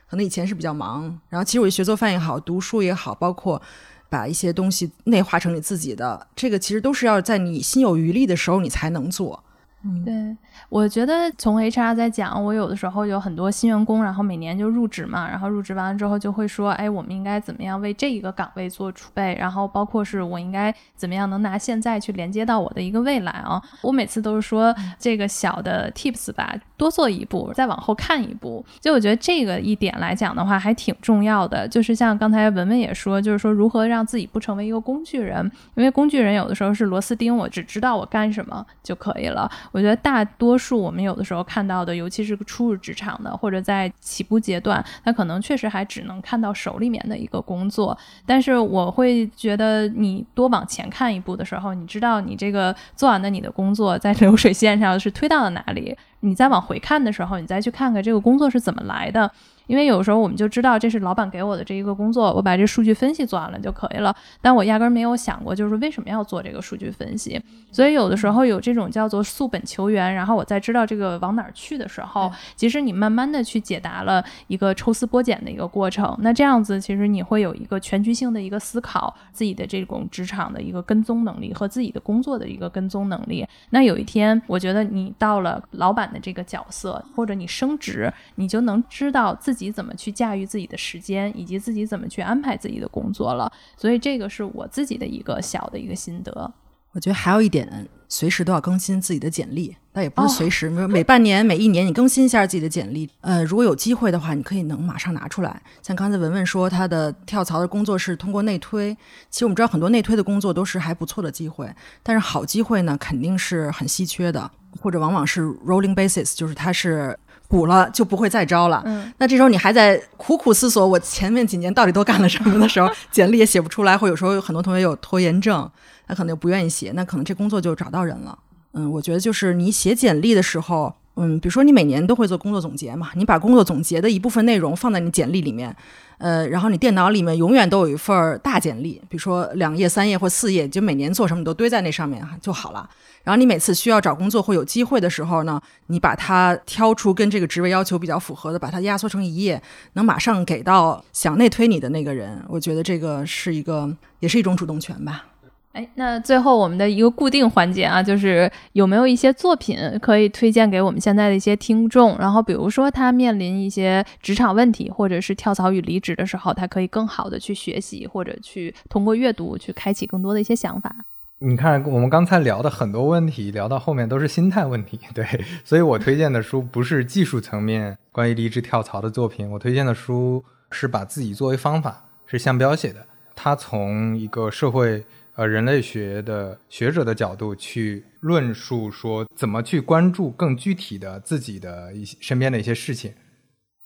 可能以前是比较忙，然后其实我学做饭也好，读书也好，包括把一些东西内化成你自己的，这个其实都是要在你心有余力的时候你才能做。嗯，对。我觉得从 HR 在讲，我有的时候有很多新员工，然后每年就入职嘛，然后入职完了之后就会说，哎，我们应该怎么样为这一个岗位做储备，然后包括是我应该怎么样能拿现在去连接到我的一个未来啊。我每次都是说这个小的 tips 吧，多做一步，再往后看一步。就我觉得这个一点来讲的话，还挺重要的。就是像刚才文文也说，就是说如何让自己不成为一个工具人，因为工具人有的时候是螺丝钉，我只知道我干什么就可以了。我觉得大多。数我们有的时候看到的，尤其是初入职场的，或者在起步阶段，他可能确实还只能看到手里面的一个工作。但是我会觉得，你多往前看一步的时候，你知道你这个做完的你的工作在流水线上是推到了哪里？你再往回看的时候，你再去看看这个工作是怎么来的。因为有时候我们就知道这是老板给我的这一个工作，我把这数据分析做完了就可以了。但我压根儿没有想过，就是为什么要做这个数据分析。所以有的时候有这种叫做溯本求源，然后我在知道这个往哪儿去的时候，其实你慢慢的去解答了一个抽丝剥茧的一个过程。那这样子其实你会有一个全局性的一个思考，自己的这种职场的一个跟踪能力和自己的工作的一个跟踪能力。那有一天，我觉得你到了老板的这个角色，或者你升职，你就能知道自己。自己怎么去驾驭自己的时间，以及自己怎么去安排自己的工作了，所以这个是我自己的一个小的一个心得。我觉得还有一点，随时都要更新自己的简历，但也不是随时，每半年、每一年你更新一下自己的简历。呃，如果有机会的话，你可以能马上拿出来。像刚才文文说，他的跳槽的工作是通过内推，其实我们知道很多内推的工作都是还不错的机会，但是好机会呢，肯定是很稀缺的，或者往往是 rolling basis，就是它是。补了就不会再招了。嗯，那这时候你还在苦苦思索我前面几年到底都干了什么的时候，简历也写不出来，或有时候有很多同学有拖延症，他可能就不愿意写，那可能这工作就找到人了。嗯，我觉得就是你写简历的时候，嗯，比如说你每年都会做工作总结嘛，你把工作总结的一部分内容放在你简历里面，呃，然后你电脑里面永远都有一份大简历，比如说两页、三页或四页，就每年做什么你都堆在那上面就好了。然后你每次需要找工作或有机会的时候呢，你把它挑出跟这个职位要求比较符合的，把它压缩成一页，能马上给到想内推你的那个人。我觉得这个是一个，也是一种主动权吧。哎，那最后我们的一个固定环节啊，就是有没有一些作品可以推荐给我们现在的一些听众？然后比如说他面临一些职场问题，或者是跳槽与离职的时候，他可以更好的去学习，或者去通过阅读去开启更多的一些想法。你看，我们刚才聊的很多问题，聊到后面都是心态问题，对，所以我推荐的书不是技术层面关于离职跳槽的作品，我推荐的书是把自己作为方法，是向标写的，他从一个社会呃人类学的学者的角度去论述说怎么去关注更具体的自己的一些身边的一些事情，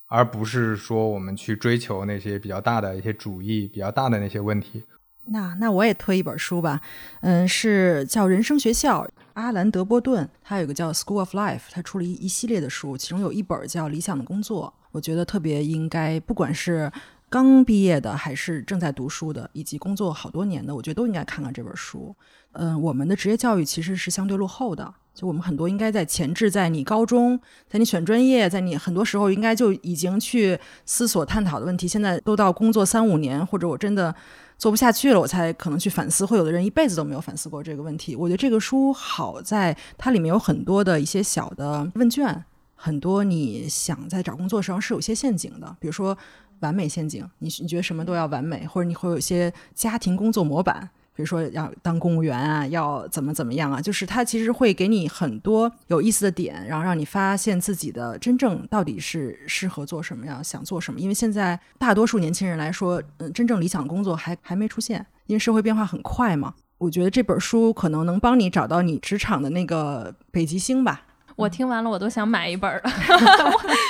而不是说我们去追求那些比较大的一些主义、比较大的那些问题。那那我也推一本书吧，嗯，是叫《人生学校》，阿兰·德波顿，他有个叫《School of Life》，他出了一一系列的书，其中有一本叫《理想的工作》，我觉得特别应该，不管是。刚毕业的还是正在读书的，以及工作好多年的，我觉得都应该看看这本书。嗯，我们的职业教育其实是相对落后的，就我们很多应该在前置，在你高中，在你选专业，在你很多时候应该就已经去思索探讨的问题，现在都到工作三五年，或者我真的做不下去了，我才可能去反思。会有的人一辈子都没有反思过这个问题。我觉得这个书好在它里面有很多的一些小的问卷，很多你想在找工作上是有些陷阱的，比如说完美陷阱，你你觉得什么都要完美，或者你会有一些家庭工作模板。比如说要当公务员啊，要怎么怎么样啊，就是它其实会给你很多有意思的点，然后让你发现自己的真正到底是适合做什么样，想做什么。因为现在大多数年轻人来说，嗯，真正理想工作还还没出现，因为社会变化很快嘛。我觉得这本书可能能帮你找到你职场的那个北极星吧。我听完了，我都想买一本了，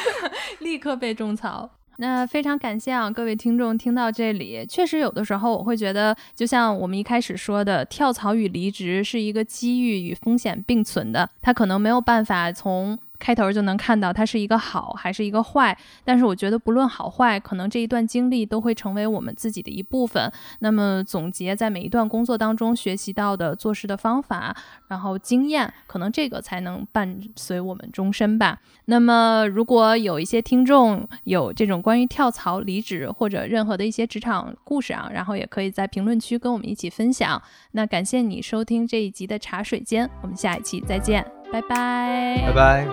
立刻被种草。那非常感谢啊，各位听众听到这里，确实有的时候我会觉得，就像我们一开始说的，跳槽与离职是一个机遇与风险并存的，它可能没有办法从。开头就能看到它是一个好还是一个坏，但是我觉得不论好坏，可能这一段经历都会成为我们自己的一部分。那么总结在每一段工作当中学习到的做事的方法，然后经验，可能这个才能伴随我们终身吧。那么如果有一些听众有这种关于跳槽、离职或者任何的一些职场故事啊，然后也可以在评论区跟我们一起分享。那感谢你收听这一集的茶水间，我们下一期再见，拜拜。拜拜。